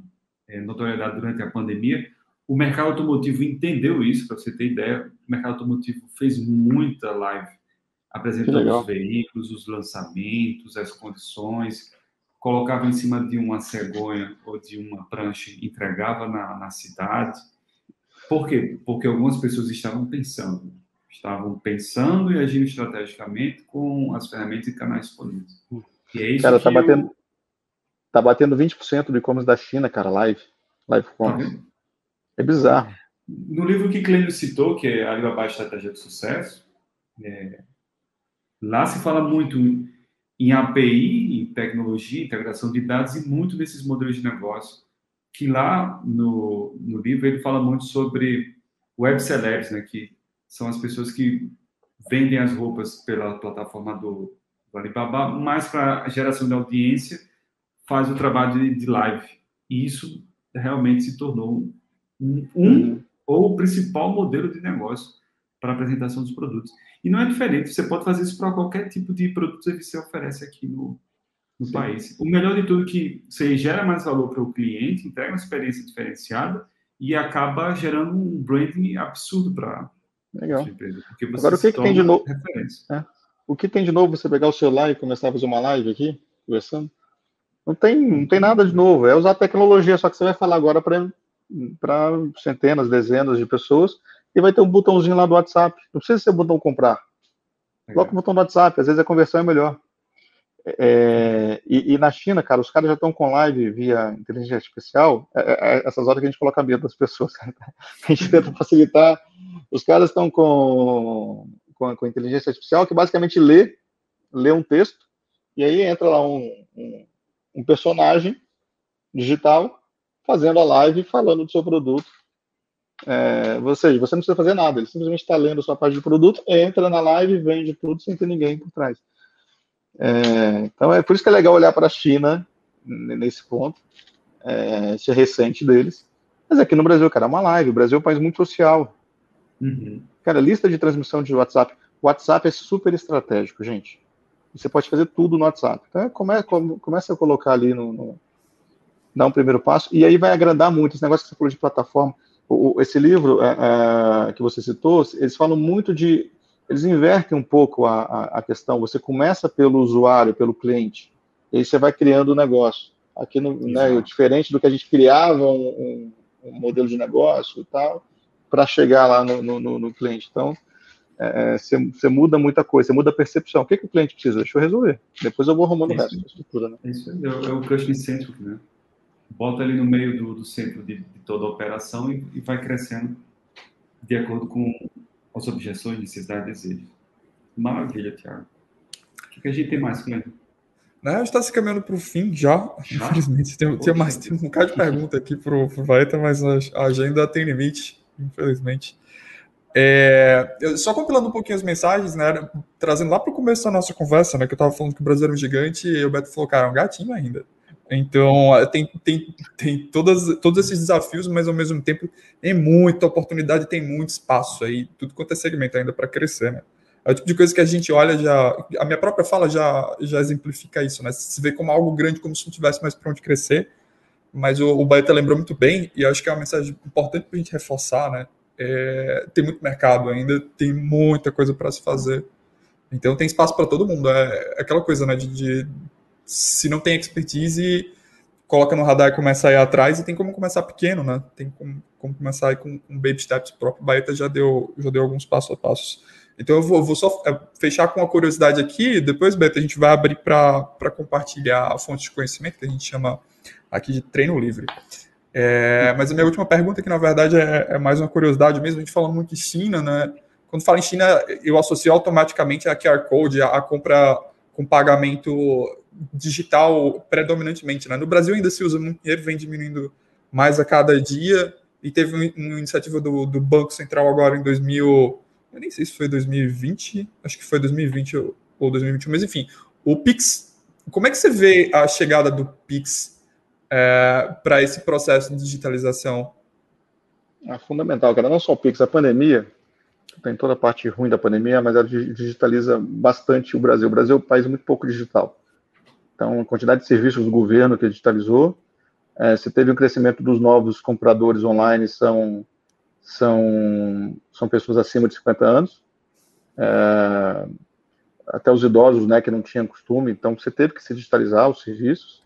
é, notoriedade durante a pandemia. O mercado automotivo entendeu isso, para você ter ideia. O mercado automotivo fez muita live apresentando os veículos, os lançamentos, as condições, colocava em cima de uma cegonha ou de uma prancha, entregava na, na cidade. Por quê? Porque algumas pessoas estavam pensando estavam pensando e agindo estrategicamente com as ferramentas e canais disponíveis. E é isso cara, tá batendo, eu... tá batendo 20% do e-commerce da China, cara, live. Live commerce. Tá é bizarro. No livro que Clênio citou, que é Alibaba Estratégia de Sucesso, é... lá se fala muito em API, em tecnologia, integração de dados e muito desses modelos de negócio. Que lá no, no livro ele fala muito sobre web celebs, né, que são as pessoas que vendem as roupas pela plataforma do, do Alibaba, mas para a geração de audiência faz o trabalho de, de, live. E isso realmente se tornou um, um ou o principal modelo de negócio para a apresentação dos produtos. E não é diferente, você pode fazer isso para qualquer tipo de produto que você oferece aqui no, no país. O melhor de tudo é que você gera mais valor para o cliente, entrega uma experiência diferenciada e acaba gerando um branding absurdo para Legal. Agora, o que, que tem de novo? É. O que tem de novo você pegar o celular e começar a fazer uma live aqui, conversando? Não tem, não tem nada de novo. É usar a tecnologia, só que você vai falar agora para centenas, dezenas de pessoas e vai ter um botãozinho lá do WhatsApp. Não precisa ser o botão comprar. Coloca o botão do WhatsApp, às vezes a conversão é melhor. É, e, e, na China, cara, os caras já estão com live via inteligência artificial, é, é, é essas horas que a gente coloca medo das pessoas. <laughs> a gente tenta facilitar. Os caras estão com, com com inteligência artificial, que basicamente lê, lê um texto, e aí entra lá um, um, um personagem digital fazendo a live falando do seu produto. É, seja, você não precisa fazer nada, ele simplesmente está lendo a sua página de produto, entra na live, vende tudo sem ter ninguém por trás. É, então é por isso que é legal olhar para a China nesse ponto, é, esse recente deles. Mas aqui no Brasil, cara, é uma live. O Brasil é um país muito social. Uhum. Cara, lista de transmissão de WhatsApp. O WhatsApp é super estratégico, gente. Você pode fazer tudo no WhatsApp. Então, come, come, começa a colocar ali no, no, Dar um primeiro passo. E aí vai agradar muito. Esse negócio que você falou de plataforma. O, esse livro é, é, que você citou, eles falam muito de eles invertem um pouco a, a, a, questão. Você começa pelo usuário, pelo cliente, e aí você vai criando o negócio. Aqui, no, né, diferente do que a gente criava um, um, um modelo de negócio e tal, para chegar lá no, no, no cliente. Então, é, você, você, muda muita coisa, você muda a percepção. O que, que o cliente precisa? Deixa eu resolver. Depois eu vou arrumando o resto da estrutura. Né? Isso é, é o customer centric, né? Bota ali no meio do, do centro de, de, toda a operação e, e vai crescendo de acordo com as objeções, necessidades e desejos. Maravilha, Tiago. O que, a gente tem mais, Cleber? Né, a gente está se caminhando para o fim já, já? infelizmente. Tem, tem, mais, tem um bocado de pergunta aqui para o Vaeta, mas a agenda tem limite, infelizmente. É, só compilando um pouquinho as mensagens, né, trazendo lá para o começo da nossa conversa, né, que eu estava falando que o Brasil era um gigante e o Beto falou, cara, é um gatinho ainda. Então, tem, tem, tem todas, todos esses desafios, mas ao mesmo tempo tem muita oportunidade, tem muito espaço aí, tudo quanto é segmento ainda para crescer, né? É o tipo de coisa que a gente olha já. A minha própria fala já, já exemplifica isso, né? Se vê como algo grande, como se não tivesse mais para onde crescer. Mas o, o Baeta lembrou muito bem, e acho que é uma mensagem importante para a gente reforçar, né? É, tem muito mercado ainda, tem muita coisa para se fazer. Então tem espaço para todo mundo. É, é aquela coisa, né? De, de se não tem expertise, coloca no radar e começa a ir atrás, e tem como começar pequeno, né? Tem como, como começar aí com, com baby steps. O próprio Baeta já deu, já deu alguns passos a passos. Então eu vou, vou só é, fechar com uma curiosidade aqui, depois, Beto, a gente vai abrir para compartilhar a fonte de conhecimento, que a gente chama aqui de treino livre. É, mas a minha última pergunta, que na verdade é, é, mais uma curiosidade mesmo, a gente falando muito de China, né? Quando fala em China, eu associo automaticamente a QR Code, a compra com pagamento digital predominantemente. Né? No Brasil ainda se usa muito dinheiro, vem diminuindo mais a cada dia, e teve uma iniciativa do, do Banco Central agora em 2000, eu nem sei se foi 2020, acho que foi 2020 ou, ou 2021, mas enfim, o Pix, como é que você vê a chegada do Pix é, para esse processo de digitalização? É fundamental, cara, não só o Pix, a pandemia, tem toda a parte ruim da pandemia, mas ela digitaliza bastante o Brasil. O Brasil é um país muito pouco digital. Então, a quantidade de serviços do governo que digitalizou, é, teve um crescimento dos novos compradores online, são, são, são pessoas acima de 50 anos, é, até os idosos, né, que não tinham costume, então você teve que se digitalizar os serviços.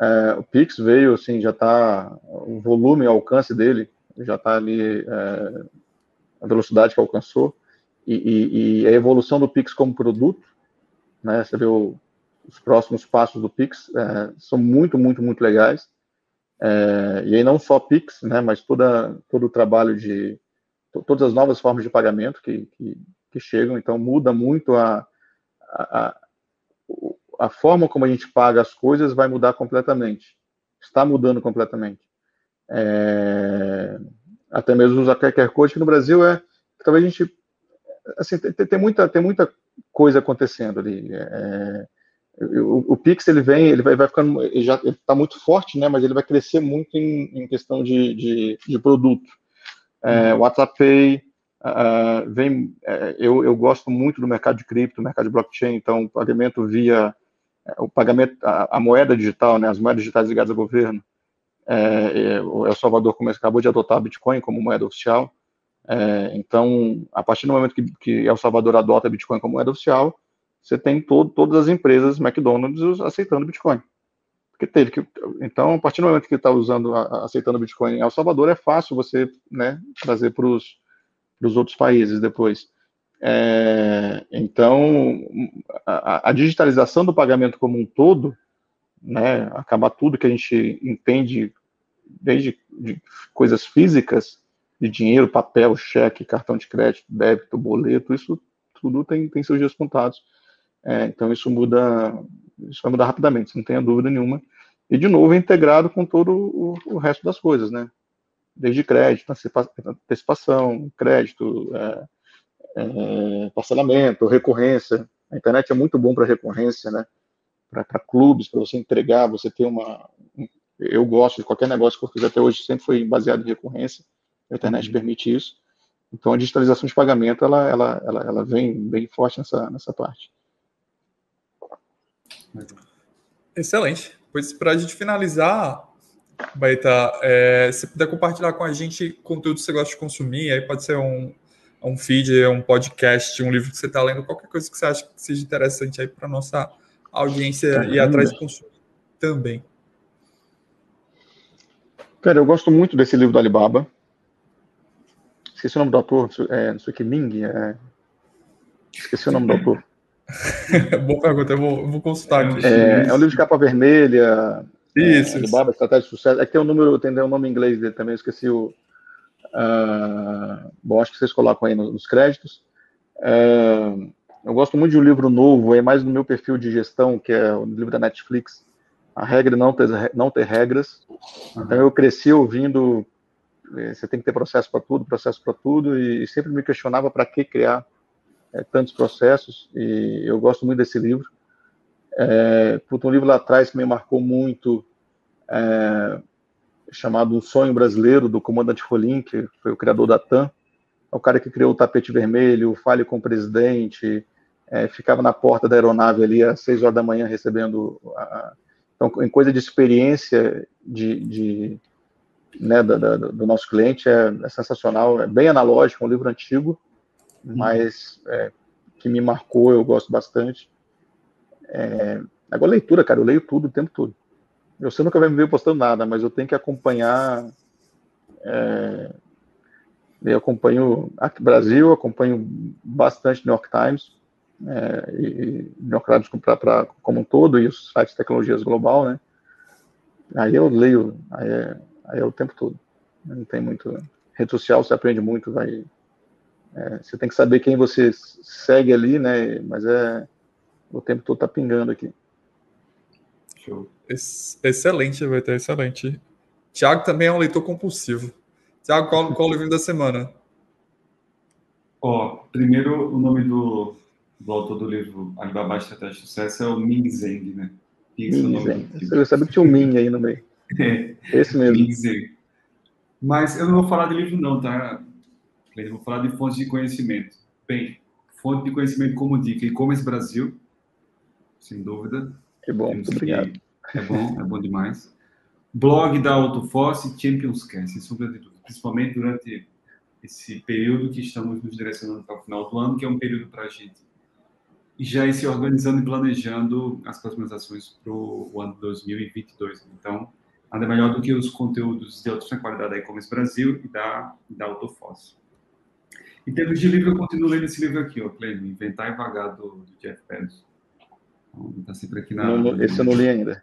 É, o Pix veio, assim, já está, o volume, o alcance dele já está ali, é, a velocidade que alcançou, e, e, e, a evolução do Pix como produto, né, você vê o, os próximos passos do Pix é, são muito, muito, muito legais. É, e aí não só Pix, né, mas toda, todo o trabalho de todas as novas formas de pagamento que, que, que chegam, então muda muito a, a, a, forma como a gente paga as coisas vai mudar completamente, está mudando completamente. É, até mesmo usar QR Code, que no Brasil é, talvez a gente, assim, tem, tem muita, tem muita coisa acontecendo ali. É, o, o, Pix ele vem, ele vai, vai ficando, ele já está muito forte, né? Mas ele vai crescer muito em, em questão de, de, de produto. É, uhum. WhatsApp Pay uh, vem, é, eu, eu gosto muito do mercado de cripto, mercado de blockchain. Então, o pagamento via é, o pagamento, a, a, moeda digital, né? As moedas digitais ligadas ao governo. É, é o El Salvador como acabou de adotar Bitcoin como moeda oficial. É, então, a partir do momento que, que El Salvador adota Bitcoin como moeda oficial, você tem todo, todas as empresas McDonald's aceitando Bitcoin. Porque teve que, então, a partir do momento que está usando, aceitando Bitcoin em El Salvador, é fácil você né, trazer para os outros países depois. É, então, a, a, digitalização do pagamento como um todo, né, acabar tudo que a gente entende, desde de coisas físicas, de dinheiro, papel, cheque, cartão de crédito, débito, boleto, isso tudo tem, tem seus dias contados. É, então isso muda, isso vai mudar rapidamente, não tenha dúvida nenhuma. E de novo é integrado com todo o, o resto das coisas, né? Desde crédito, antecipação, crédito, é, é, parcelamento, recorrência. A internet é muito bom para recorrência, né? Para clubes, para você entregar, você ter uma. Eu gosto de qualquer negócio que eu fiz até hoje, sempre foi baseado em recorrência. A internet uhum. permite isso. Então, a digitalização de pagamento, ela, ela, ela, ela vem bem forte nessa, nessa parte. Excelente. Pois, para a gente finalizar, Baita, é, se puder compartilhar com a gente conteúdo que você gosta de consumir, aí pode ser um, um feed, um podcast, um livro que você está lendo, qualquer coisa que você acha que seja interessante aí para nossa audiência Caramba. e atrás de consumo também. Cara, eu gosto muito desse livro do Alibaba. Esqueci o nome do autor, é, não sei o que, Ming. É... Esqueci o nome do autor. <laughs> Boa pergunta, eu vou, eu vou consultar aqui. É, é, um livro de capa vermelha. Isso. É, Alibaba, Estratégia de Sucesso. É que tem um número, tem um nome em inglês dele também, eu esqueci o. Uh, bom, acho que vocês colocam aí nos, créditos. Uh, eu gosto muito de um livro novo, é mais no meu perfil de gestão, que é o livro da Netflix, A Regra Não Ter, não ter Regras. Então eu cresci ouvindo, eh, você tem que ter processo para tudo, processo para tudo, e, sempre me questionava para que criar é, tantos processos, e eu gosto muito desse livro. É, um livro lá atrás que me marcou muito, é, chamado Um Sonho Brasileiro, do comandante Rolim, que foi o criador da TAM, é o cara que criou o tapete vermelho, o Fale com o Presidente, é, ficava na porta da aeronave ali às seis horas da manhã recebendo. A... Então, em coisa de experiência de, de né, da, da, do nosso cliente, é, é, sensacional, é bem analógico, um livro antigo, uhum. mas é, que me marcou, eu gosto bastante. É, agora, leitura, cara, eu leio tudo o tempo todo. Você nunca vai me ver postando nada, mas eu tenho que acompanhar. É, eu acompanho aqui Brasil, acompanho bastante New York Times, é, e New York Times pra, pra, como um todo, e os sites de tecnologias global, né? Aí eu leio, aí é, aí é o tempo todo. Não tem muito. Rede social você aprende muito, vai. É, você tem que saber quem você segue ali, né? Mas é. O tempo todo tá pingando aqui. Show. Excelente, vai ter excelente. Tiago também é um leitor compulsivo. Tiago, qual, qual o livro da semana? Ó, primeiro o nome do, do autor do livro Alibaba Estratégia de Sucesso é o Ming Zeng, né? Ming Zeng. Eu sabia que tinha um Ming aí no meio. É, <laughs> Esse mesmo. Ming Zeng. Mas eu não vou falar de livro não, tá? Vou falar de fontes de conhecimento. Bem, fonte de conhecimento como dica, e-commerce Brasil, sem dúvida. Que bom, muito obrigado. É bom, é bom demais. Blog da Autoforce Champions Cast, sem sombra de dúvida. Principalmente durante esse período que estamos nos direcionando para o final do ano, que é um período para a gente já ir se organizando e planejando as próximas ações para o ano 2022. Então, nada melhor do que os conteúdos de altíssima qualidade da E-Commerce Brasil e da, da. Em termos de livro, eu continuo lendo esse livro aqui, ó, Clênio, Inventar e Vagar, do, do Jeff Bezos. Está sempre aqui na. Não, esse eu não li ainda.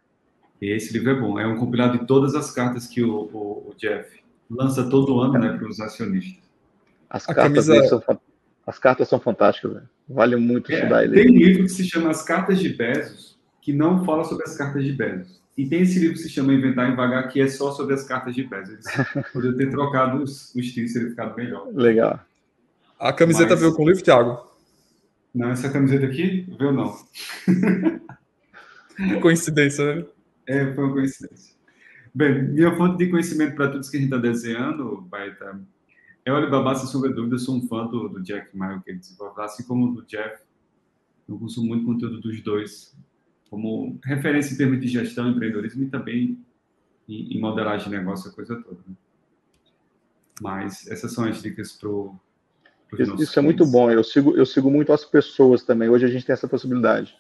Esse livro é bom. É um compilado de todas as cartas que o, o, o Jeff lança todo ano né, para os acionistas. As cartas, camisa... são, as cartas são fantásticas. Véio. Vale muito é, estudar ele. Tem um livro que se chama As Cartas de Bezos, que não fala sobre as cartas de Bezos. E tem esse livro que se chama Inventar e Vagar, que é só sobre as cartas de Bezos. <laughs> Podia ter trocado os, os estilos, seria ficado melhor. Legal. A camiseta Mas... veio com o livro, Thiago? Não, essa camiseta aqui veio não. <laughs> Coincidência, né? É, foi uma coincidência. Bem, minha fonte de conhecimento para tudo que a gente está desenhando, Baita, é o Alibaba, sem sombra de dúvida, eu sou um fã do, do Jack Ma, que ele desenvolve, assim como do Jeff. Eu consumo muito conteúdo dos dois, como referência em termos de gestão, empreendedorismo e também em, em modelagem de negócio, a coisa toda. Né? Mas essas são as dicas para o isso, isso é muito bom. Eu sigo, eu sigo muito as pessoas também. Hoje a gente tem essa possibilidade.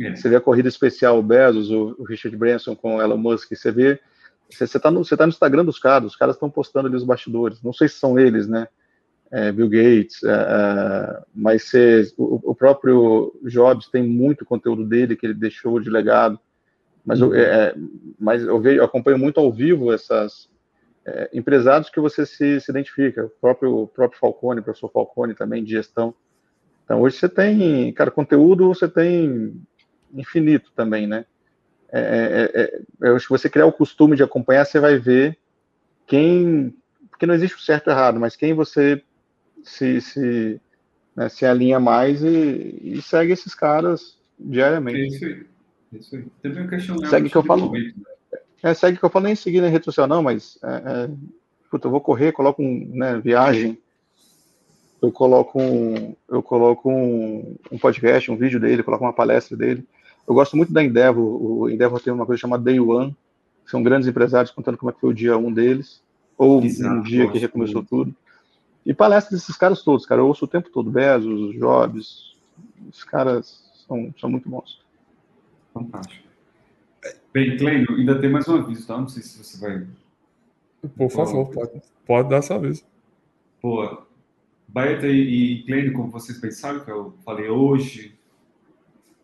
É. Você vê a corrida especial, o Bezos, o, Richard Branson com o Elon Musk, você vê. Você está no, tá no Instagram dos caras, os caras estão postando ali os bastidores. Não sei se são eles, né? É, Bill Gates, é, é mas você, o, o, próprio Jobs tem muito conteúdo dele que ele deixou de legado. Mas, uhum. eu, é, mas eu, vejo, eu acompanho muito ao vivo essas, é, empresários que você se, se identifica, o próprio, o próprio Falcone, o professor Falcone também, de gestão. Então, hoje você tem, cara, conteúdo você tem infinito também, né? É, é, é, eu acho que você criar o costume de acompanhar, você vai ver quem, porque não existe o certo e errado, mas quem você se, se, né, se alinha mais e, e, segue esses caras diariamente. É isso aí. É isso aí. Teve um questionamento. Segue que eu falo. Né? É, segue que eu falo nem seguir na rede social, não, mas é, é, puta, eu vou correr, coloco um, né, viagem, eu coloco um, eu coloco um, um podcast, um vídeo dele, coloco uma palestra dele. Eu gosto muito da Endeavor. O Endeavor tem uma coisa chamada Day One, que são grandes empresários contando como é que foi o dia um deles, ou Exato, um dia que recomeçou muito. tudo. E palestras desses caras todos, cara. Eu ouço o tempo todo. Bezos, Jobs. Os caras são, são muito bons. Fantástico. Bem, Cleino, ainda tem mais um aviso, tá? Não sei se você vai. Por favor, pode, pode dar essa aviso. Pô, Baeta e Cleino, como vocês bem sabem, que eu falei hoje,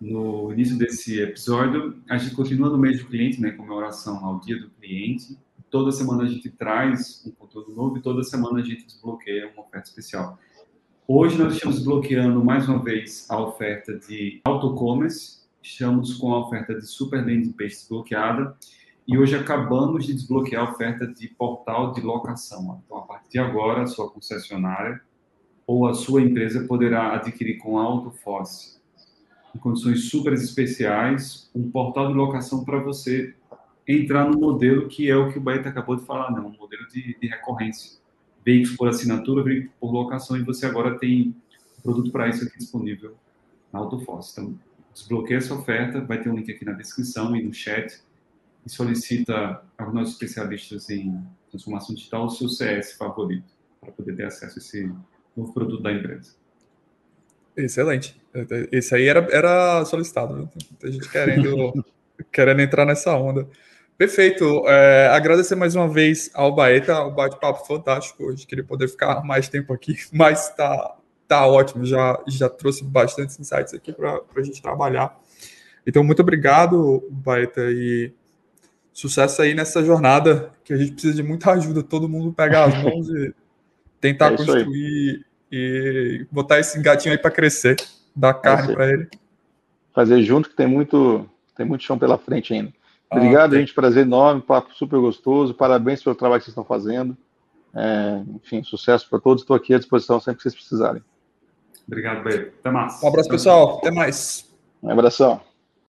no início desse episódio, a gente continua no mês do cliente, né, comemoração ao dia do cliente. Toda semana a gente traz um conteúdo novo e toda semana a gente desbloqueia uma oferta especial. Hoje nós estamos desbloqueando mais uma vez a oferta de auto-commerce, estamos com a oferta de Super Landing Page desbloqueada e hoje acabamos de desbloquear a oferta de portal de locação. Então, a partir de agora, a sua concessionária ou a sua empresa poderá adquirir com a AutoForce em condições super especiais, um portal de locação para você entrar no modelo que é o que o Baeta acabou de falar, não, um modelo de, de recorrência. Veículos por assinatura, veículos por locação, e você agora tem produto para isso aqui disponível na AutoFoss. Então, desbloqueia essa oferta, vai ter um link aqui na descrição e no chat, e solicita aos nossos especialistas em transformação digital o seu CS favorito, para poder ter acesso a esse novo produto da empresa. Excelente. Esse aí era, era solicitado. Viu? Tem gente querendo, <laughs> querendo entrar nessa onda. Perfeito. É, agradecer mais uma vez ao Baeta, o bate-papo fantástico hoje. Queria poder ficar mais tempo aqui, <laughs> mas tá, tá ótimo. Já, já trouxe bastante insights aqui para a gente trabalhar. Então, muito obrigado, Baeta, e sucesso aí nessa jornada, que a gente precisa de muita ajuda, todo mundo pegar as mãos <laughs> e tentar é construir e botar esse gatinho aí para crescer, dar carne para ele. Fazer junto que tem muito, tem muito chão pela frente ainda. Ah, Obrigado, ah, gente. Prazer enorme, papo super gostoso. Parabéns pelo trabalho que vocês estão fazendo. É, enfim, sucesso para todos. Estou aqui à disposição sempre que vocês precisarem. Obrigado, Beto. Até mais. Um abraço, pessoal. Até mais. Um abração.